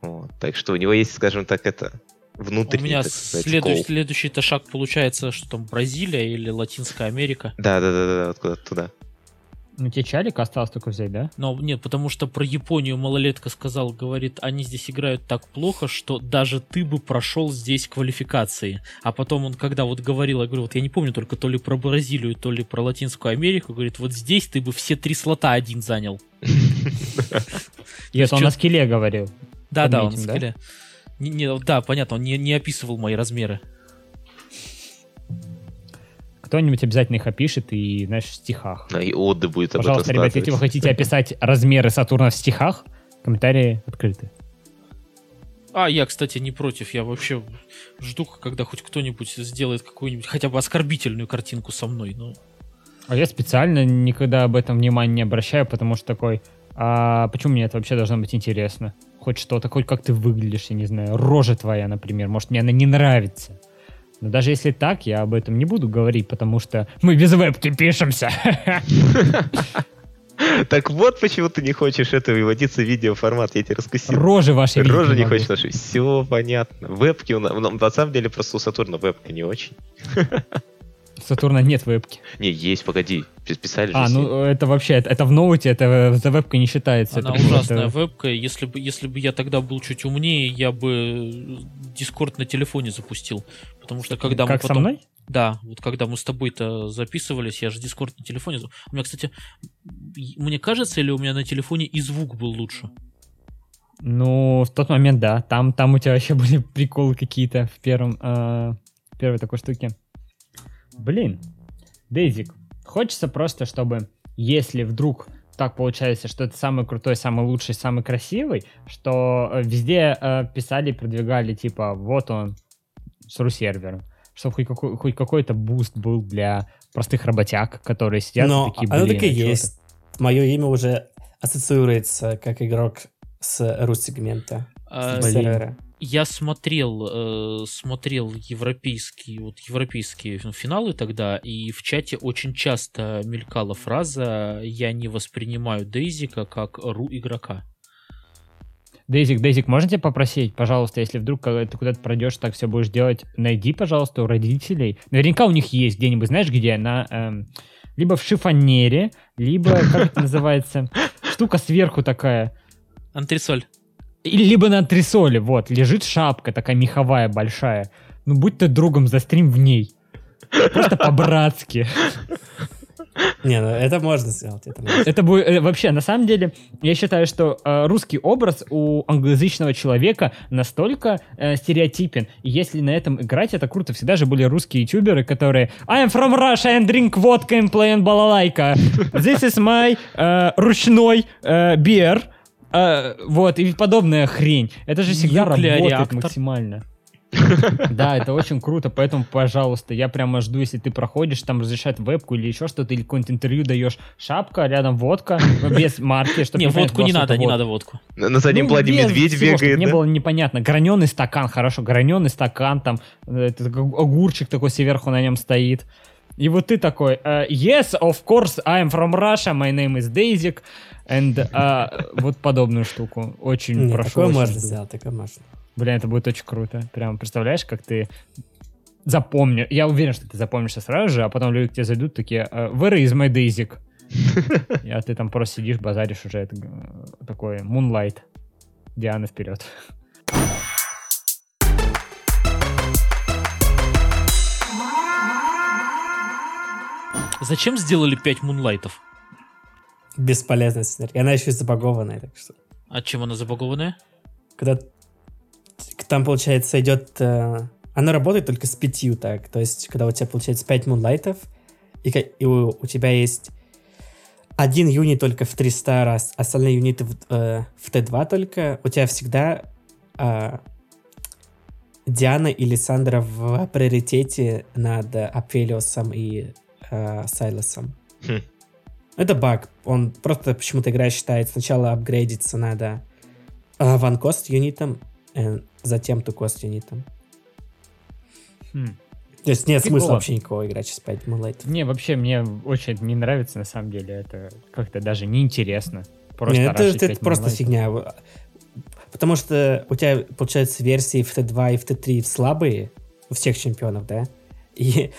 Вот. Так что у него есть, скажем так, это У внутренний, меня так сказать, следующий, кол. следующий-то шаг получается, что там Бразилия или Латинская Америка. Да, да, да, да, вот куда-то туда. Ну, тебе чалик осталось только взять, да? Но нет, потому что про Японию малолетка сказал, говорит, они здесь играют так плохо, что даже ты бы прошел здесь квалификации. А потом он, когда вот говорил, я говорю, вот я не помню только то ли про Бразилию, то ли про Латинскую Америку, говорит, вот здесь ты бы все три слота один занял. Это он на скилле говорил. Да, да, он да? скилле. Не- не, да, понятно, он не, не описывал мои размеры. Кто-нибудь обязательно их опишет и, знаешь, в стихах. А, И Оды будет об Пожалуйста, этом ребят, если вы хотите описать размеры Сатурна в стихах, комментарии открыты. А, я, кстати, не против. Я вообще жду, когда хоть кто-нибудь сделает какую-нибудь хотя бы оскорбительную картинку со мной. Ну, А я специально никогда об этом внимания не обращаю, потому что такой, а почему мне это вообще должно быть интересно? Хоть что-то, хоть как ты выглядишь, я не знаю, рожа твоя, например, может, мне она не нравится. Но даже если так, я об этом не буду говорить, потому что мы без вебки пишемся. Так вот, почему ты не хочешь это выводиться в видеоформат, я тебе раскусил. Рожи ваши Рожи не могу. хочешь наши. Все понятно. Вебки у нас... ну, На самом деле, просто у Сатурна вебка не очень. Сатурна нет вебки. Не, есть, погоди. Писали же А, ну это вообще, это, это в ноуте, это за вебкой не считается. она это ужасная просто- вебка. Если бы, если бы я тогда был чуть умнее, я бы Дискорд на телефоне запустил. Потому что когда мы Как со потом... мной? Да, вот когда мы с тобой-то записывались, я же Дискорд на телефоне... У меня, кстати, мне кажется, или у меня на телефоне и звук был лучше? Ну, в тот момент, да. Там, там у тебя вообще были приколы какие-то в первом, э, в первой такой штуке. Блин, Дейзик, хочется просто, чтобы, если вдруг так получается, что это самый крутой, самый лучший, самый красивый, что э, везде э, писали, продвигали, типа, вот он, с сервером чтобы хоть, какой, хоть какой-то boost был для простых работяг, которые сидят Но такие, оно блин, так и а есть. Мое имя уже ассоциируется как игрок с рус-сегмента. А, с Блин. сервера. Я смотрел, э, смотрел европейские, вот европейские фи- финалы тогда, и в чате очень часто мелькала фраза «Я не воспринимаю Дейзика как ру игрока». Дейзик, Дейзик, можно тебя попросить, пожалуйста, если вдруг когда ты куда-то пройдешь, так все будешь делать, найди, пожалуйста, у родителей. Наверняка у них есть где-нибудь, знаешь, где? На, эм, либо в шифонере, либо, как это называется, штука сверху такая. Антресоль. Либо на антресоле, вот, лежит шапка такая меховая большая. Ну, будь ты другом, застрим в ней. Просто по-братски. Не, ну это можно сделать. Это можно. Это будет э, вообще, на самом деле, я считаю, что э, русский образ у англоязычного человека настолько э, стереотипен. И если на этом играть, это круто. Всегда же были русские ютуберы, которые I am from Russia and drink vodka and play балалайка. This is my э, ручной э, beer. Э, вот, и подобная хрень. Это же всегда работает максимально. Да, это очень круто, поэтому, пожалуйста, я прямо жду, если ты проходишь, там разрешают вебку или еще что-то, или какое-нибудь интервью даешь, шапка, рядом водка, но без марки, чтобы Не, водку не надо, не надо водку. На, заднем Ну, плане медведь бегает, не было непонятно. Граненый стакан, хорошо, граненый стакан, там э, огурчик такой сверху на нем стоит. И вот ты такой, э, yes, of course, I am from Russia, my name is Дейзик, and э, вот подобную штуку. Очень Не, прошу. такое очень можно жду. сделать, такое можно. Блин, это будет очень круто. Прям представляешь, как ты запомнишь. Я уверен, что ты запомнишься сразу же, а потом люди к тебе зайдут такие, э, where is my Дейзик? А ты там просто сидишь, базаришь уже это, такой Moonlight. Диана вперед. Зачем сделали 5 мунлайтов? Бесполезная сценарий. Она еще и забагованная, так что... А чем она забагованная? Когда там, получается, идет... э, Оно работает только с пятью так. То есть, когда у тебя, получается, пять мунлайтов, и, и у, у тебя есть один юнит только в 300 раз, остальные юниты в, э, в Т2 только, у тебя всегда э, Диана или Сандра в приоритете над Апелиосом и э, Сайлосом. Хм. Это баг. Он просто почему-то игра считает сначала апгрейдиться надо а, ванкост юнитом, затем тукост юнитом. Хм. То есть нет Прикол. смысла вообще никого играть сейчас 5 мунлайтов. Не, вообще, мне очень это не нравится, на самом деле. Это как-то даже неинтересно. Просто Не, это, это пять просто фигня. Потому что у тебя, получается, версии в Т2 и в Т3 слабые у всех чемпионов, да? И,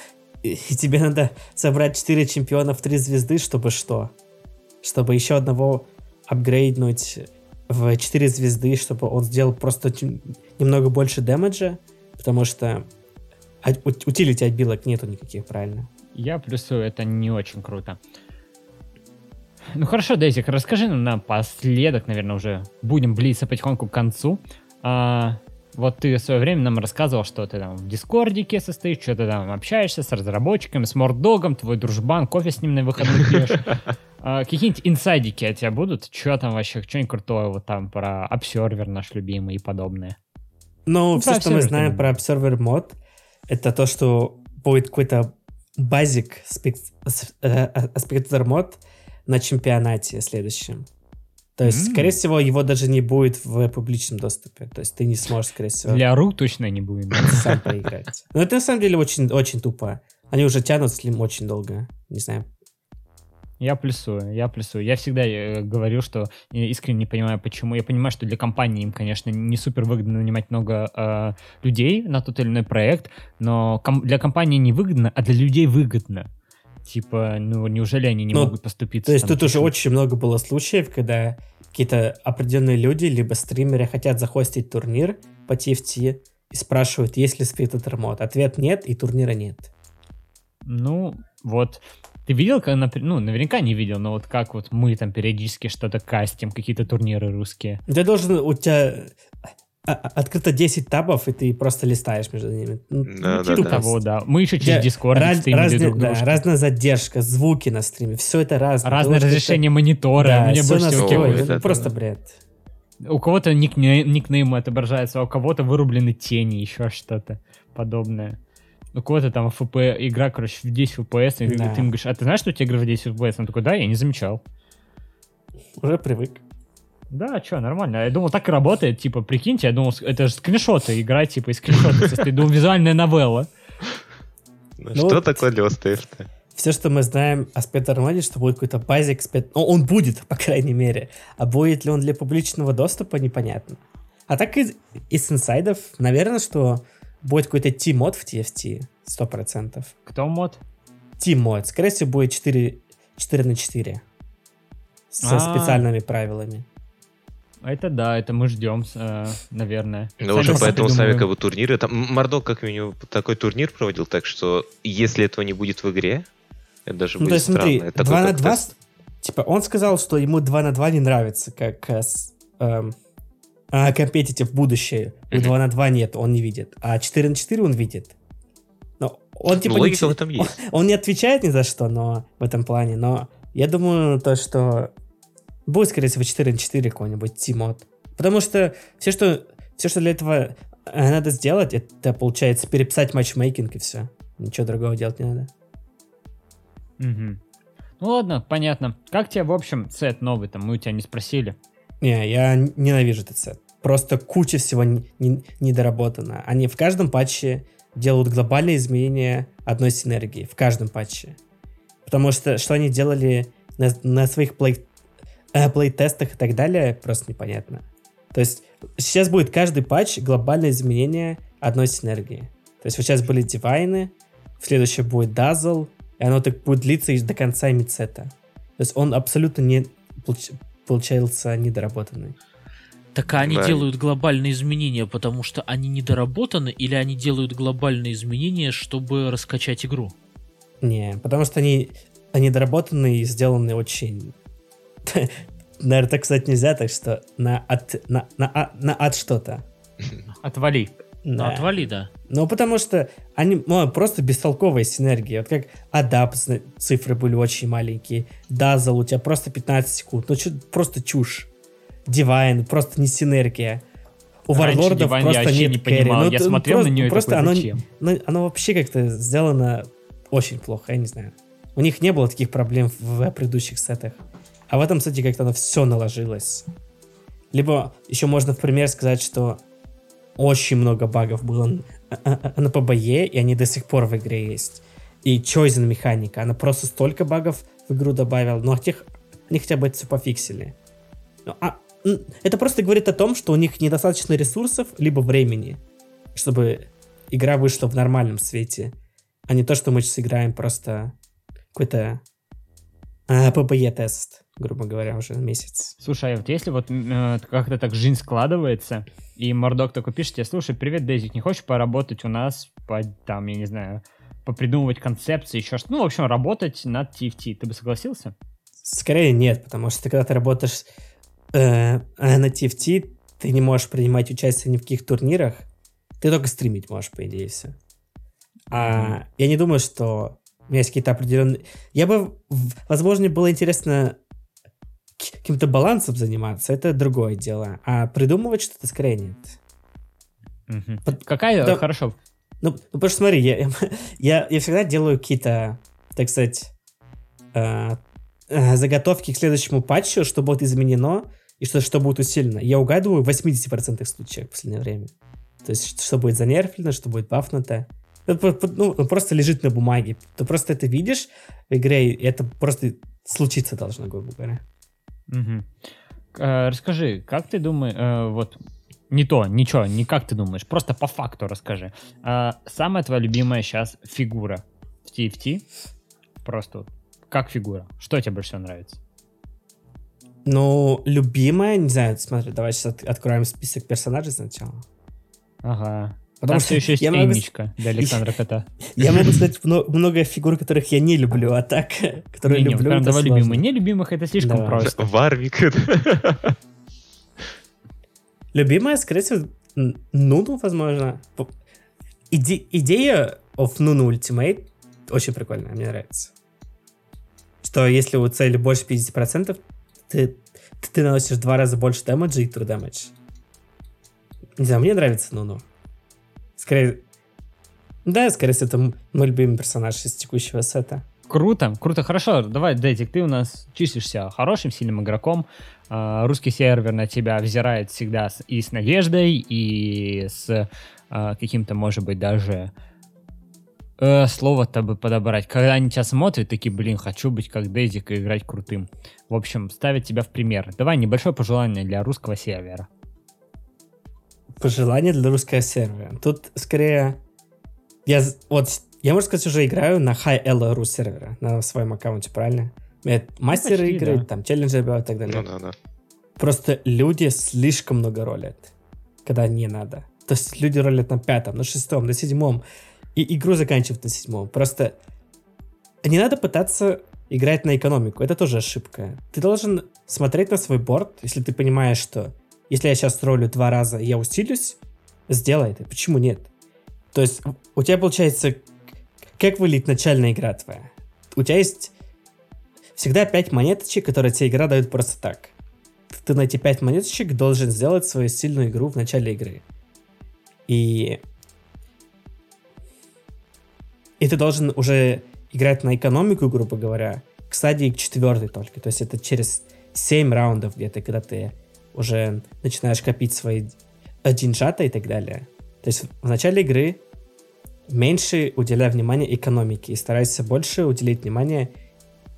и тебе надо собрать 4 чемпиона в 3 звезды, чтобы что? чтобы еще одного апгрейднуть в 4 звезды, чтобы он сделал просто немного больше дэмэджа, потому что утилити отбилок нету никаких, правильно? Я плюсую, это не очень круто. Ну хорошо, Дейзик, расскажи нам напоследок, наверное, уже будем близиться потихоньку к концу. А, вот ты в свое время нам рассказывал, что ты там в Дискордике состоишь, что ты там общаешься с разработчиками, с Мордогом, твой дружбан, кофе с ним на выходных пьешь. А, какие-нибудь инсайдики от тебя будут? Что там вообще, что-нибудь крутое вот там про обсервер наш любимый и подобное? Ну, ну все, что мы знаем про обсервер мод, это то, что будет какой-то базик спектр мод на чемпионате следующем. То есть, mm. скорее всего, его даже не будет в публичном доступе. То есть ты не сможешь, скорее всего... Для рук точно не будет. Сам поиграть. Но это на самом деле очень, очень тупо. Они уже тянут слим очень долго. Не знаю. Я плюсую, я плюсую. Я всегда э, говорю, что я искренне не понимаю, почему. Я понимаю, что для компании им, конечно, не супер выгодно нанимать много э, людей на тот или иной проект, но ком- для компании не выгодно, а для людей выгодно. Типа, ну неужели они не ну, могут поступить? То есть тут уже очень много было случаев, когда какие-то определенные люди, либо стримеры хотят захостить турнир по TFT и спрашивают, есть ли спектр мод. Ответ нет, и турнира нет. Ну, вот. Ты видел, как, ну, наверняка не видел, но вот как вот мы там периодически что-то кастим, какие-то турниры русские. Ты должен, у тебя открыто 10 табов, и ты просто листаешь между ними. Ну, да, ну, да, да. того, да. Мы еще через Discord раз, разные, друг да, разная задержка, звуки на стриме, все это разное. Разное разрешение это... монитора. Да, Мне больше всего это просто бред. У кого-то никней, никнеймы отображаются, а у кого-то вырублены тени, еще что-то подобное. У кого-то там ФП, игра, короче, в 10 FPS, и да. ты ему говоришь, а ты знаешь, что у тебя игра в 10 FPS? Он такой, да, я не замечал. Уже привык. Да, что, нормально. Я думал, так и работает. Типа, прикиньте, я думал, это же скриншоты, игра, типа, из скриншотов состоит. Думал, визуальная новелла. Ну, ну что такое лёстаешь-то? Все, что мы знаем о спецармаде, что будет какой-то базик спец... Ну, он будет, по крайней мере. А будет ли он для публичного доступа, непонятно. А так из, из инсайдов, наверное, что будет какой-то T-мод в TFT, 100%. Кто мод? T-мод. Скорее всего, будет 4, 4 на 4. Со А-а-а. специальными правилами. Это да, это мы ждем, э, наверное. Ну, уже поэтому Савиковы турниры. Там Мордок как минимум такой турнир проводил, так что если этого не будет в игре, это даже ну, будет то есть, странно. Смотри, это 2 на 2, типа, он сказал, что ему 2 на 2 не нравится, как э, эм, а компетитив будущее. У 2 на 2 нет, он не видит. А 4 на 4 он видит. Но он типа... Ну, логика не, в этом есть. Он, он не отвечает ни за что, но в этом плане, но я думаю, то, что Будет, скорее всего, 4 на 4 какой-нибудь тимод. Потому что все, что, все, что для этого э, надо сделать, это, получается, переписать матчмейкинг и все. Ничего другого делать не надо. Угу. Ну ладно, понятно. Как тебе, в общем, сет новый там? Мы у тебя не спросили. Не, я ненавижу этот сет. Просто куча всего не, не, недоработана. Они в каждом патче делают глобальные изменения одной синергии. В каждом патче. Потому что что они делали на, на своих плей плей-тестах и так далее, просто непонятно. То есть сейчас будет каждый патч глобальное изменение одной синергии. То есть вот сейчас были дивайны, в следующем будет Dazzle, и оно так будет длиться и до конца мидсета. То есть он абсолютно не получ, получался недоработанный. Так а они да. делают глобальные изменения, потому что они недоработаны, или они делают глобальные изменения, чтобы раскачать игру? Не, потому что они, они доработаны и сделаны очень Наверное, так сказать нельзя, так что на от, на, на, на, на от что-то. Отвали. Да. Ну, отвали, да. Ну, потому что они ну, просто бестолковая синергия. Вот как Адап цифры были очень маленькие. Дазл у тебя просто 15 секунд. Ну, что просто чушь. Дивайн, просто не синергия. У варлордов просто нет не кэри. Понимал. Ну, я смотрел просто, на нее просто оно, ну, оно вообще как-то сделано очень плохо, я не знаю. У них не было таких проблем в предыдущих сетах. А в этом, кстати, как-то оно все наложилось. Либо еще можно в пример сказать, что очень много багов было на ПБЕ, и они до сих пор в игре есть. И Chosen механика, она просто столько багов в игру добавила, но тех, они хотя бы это все пофиксили. Ну, а, это просто говорит о том, что у них недостаточно ресурсов, либо времени, чтобы игра вышла в нормальном свете, а не то, что мы сейчас играем просто какой-то а, PPE-тест. Грубо говоря, уже месяц. Слушай, а вот если вот э, как-то так жизнь складывается, и Мордок такой пишет тебе, слушай, привет, Дейзик, не хочешь поработать у нас по, там, я не знаю, попридумывать концепции, еще что-то, ну, в общем, работать над TFT, ты бы согласился? Скорее нет, потому что когда ты работаешь э, на TFT, ты не можешь принимать участие ни в каких турнирах, ты только стримить можешь, по идее, все. А я не думаю, что у меня есть какие-то определенные... Я бы, возможно, было интересно каким-то балансом заниматься, это другое дело. А придумывать что-то скорее нет. Угу. Под... Какая... Да, Хорошо. Ну, ну, потому что смотри, я, я, я всегда делаю какие-то, так сказать, э, э, заготовки к следующему патчу, что будет изменено и что, что будет усилено. Я угадываю в 80% случаев в последнее время. То есть, что будет занерфлено, что будет бафнуто. Это ну, просто лежит на бумаге. Ты просто это видишь в игре, и это просто случиться должно, грубо говоря. Угу. Э, расскажи, как ты думаешь, э, вот не то, ничего, не как ты думаешь, просто по факту расскажи. Э, самая твоя любимая сейчас фигура в TFT? Просто как фигура? Что тебе больше всего нравится? Ну, любимая, не знаю, смотри, давай сейчас от, откроем список персонажей сначала. Ага. Потому Там что еще есть я Энничка могу... для Александра Кота. Я могу сказать много фигур, которых я не люблю, а так, которые не, люблю, не, Давай любимые. Нелюбимых это слишком да. просто. Варвик. Любимая, скорее всего, Нуну, возможно. Иде- идея of Nunu Ultimate очень прикольная, мне нравится. Что если у цели больше 50%, ты, ты наносишь в два раза больше дэмэджа и true damage. Не знаю, мне нравится Нуну. Скорее... Да, скорее всего, это мой любимый персонаж из текущего сета. Круто, круто, хорошо. Давай, Дэтик, ты у нас числишься хорошим, сильным игроком. А, русский сервер на тебя взирает всегда и с надеждой, и с а, каким-то, может быть, даже э, слово-то бы подобрать. Когда они тебя смотрят, такие, блин, хочу быть как Дейзик и играть крутым. В общем, ставят тебя в пример. Давай небольшое пожелание для русского сервера. Пожелание для русского сервера. Тут скорее... Я вот я, можно сказать, уже играю на High Elo сервера на своем аккаунте, правильно? Это мастеры Почти, игры, да. там челленджи и так далее. Ну да, да. Просто люди слишком много ролят, когда не надо. То есть люди ролят на пятом, на шестом, на седьмом, и игру заканчивают на седьмом. Просто не надо пытаться играть на экономику. Это тоже ошибка. Ты должен смотреть на свой борт, если ты понимаешь, что если я сейчас ролю два раза, я усилюсь, сделай это. Почему нет? То есть у тебя получается как выглядит начальная игра твоя? У тебя есть всегда 5 монеточек, которые тебе игра дает просто так. Ты на эти 5 монеточек должен сделать свою сильную игру в начале игры. И... И ты должен уже играть на экономику, грубо говоря, к стадии четвертой только. То есть это через 7 раундов где-то, когда ты уже начинаешь копить свои деньжата и так далее. То есть в начале игры меньше уделяй внимания экономике и старайся больше уделить внимание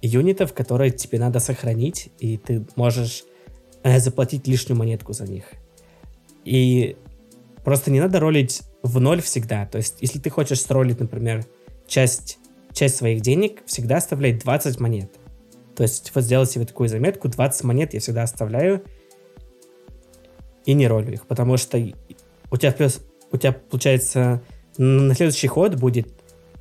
юнитов, которые тебе надо сохранить, и ты можешь э, заплатить лишнюю монетку за них. И просто не надо ролить в ноль всегда. То есть, если ты хочешь сролить, например, часть, часть своих денег, всегда оставляй 20 монет. То есть, вот сделать себе такую заметку, 20 монет я всегда оставляю и не ролю их, потому что у тебя плюс, у тебя получается на следующий ход будет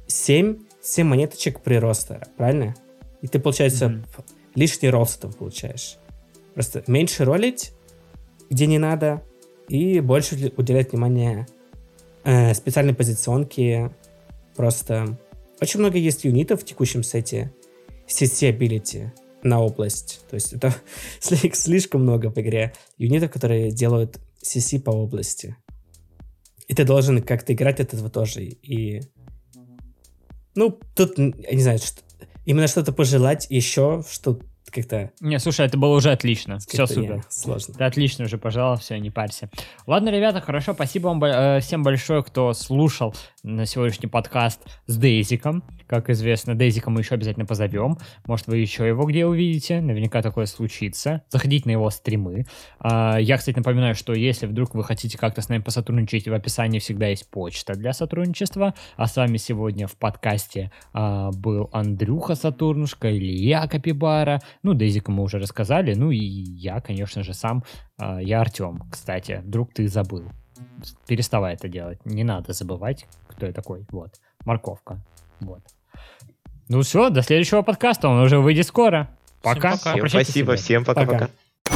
7, 7 монеточек прироста, правильно? И ты, получается, mm-hmm. лишний рост там получаешь. Просто меньше ролить, где не надо, и больше уделять внимание э, специальной позиционке. Просто очень много есть юнитов в текущем сете. CC Ability на область. То есть это слишком много в игре юнитов, которые делают CC по области. И ты должен как-то играть от этого тоже. И... Ну, тут, я не знаю, что... именно что-то пожелать еще, что как-то... Не, слушай, это было уже отлично. Все супер. Сложно. Ты отлично уже пожалуй, все, не парься. Ладно, ребята, хорошо, спасибо вам э, всем большое, кто слушал на сегодняшний подкаст с Дейзиком. Как известно, Дейзика мы еще обязательно позовем. Может, вы еще его где увидите. Наверняка такое случится. Заходите на его стримы. А, я, кстати, напоминаю, что если вдруг вы хотите как-то с нами посотрудничать, в описании всегда есть почта для сотрудничества. А с вами сегодня в подкасте а, был Андрюха Сатурнушка, Илья Капибара. Ну, Дейзика мы уже рассказали. Ну и я, конечно же, сам. А, я Артем, кстати. Вдруг ты забыл. Переставай это делать. Не надо забывать, кто я такой. Вот. Морковка. Вот. Ну все, до следующего подкаста. Он уже выйдет скоро. Пока. пока. Всем спасибо, ребят. всем пока-пока. Пока.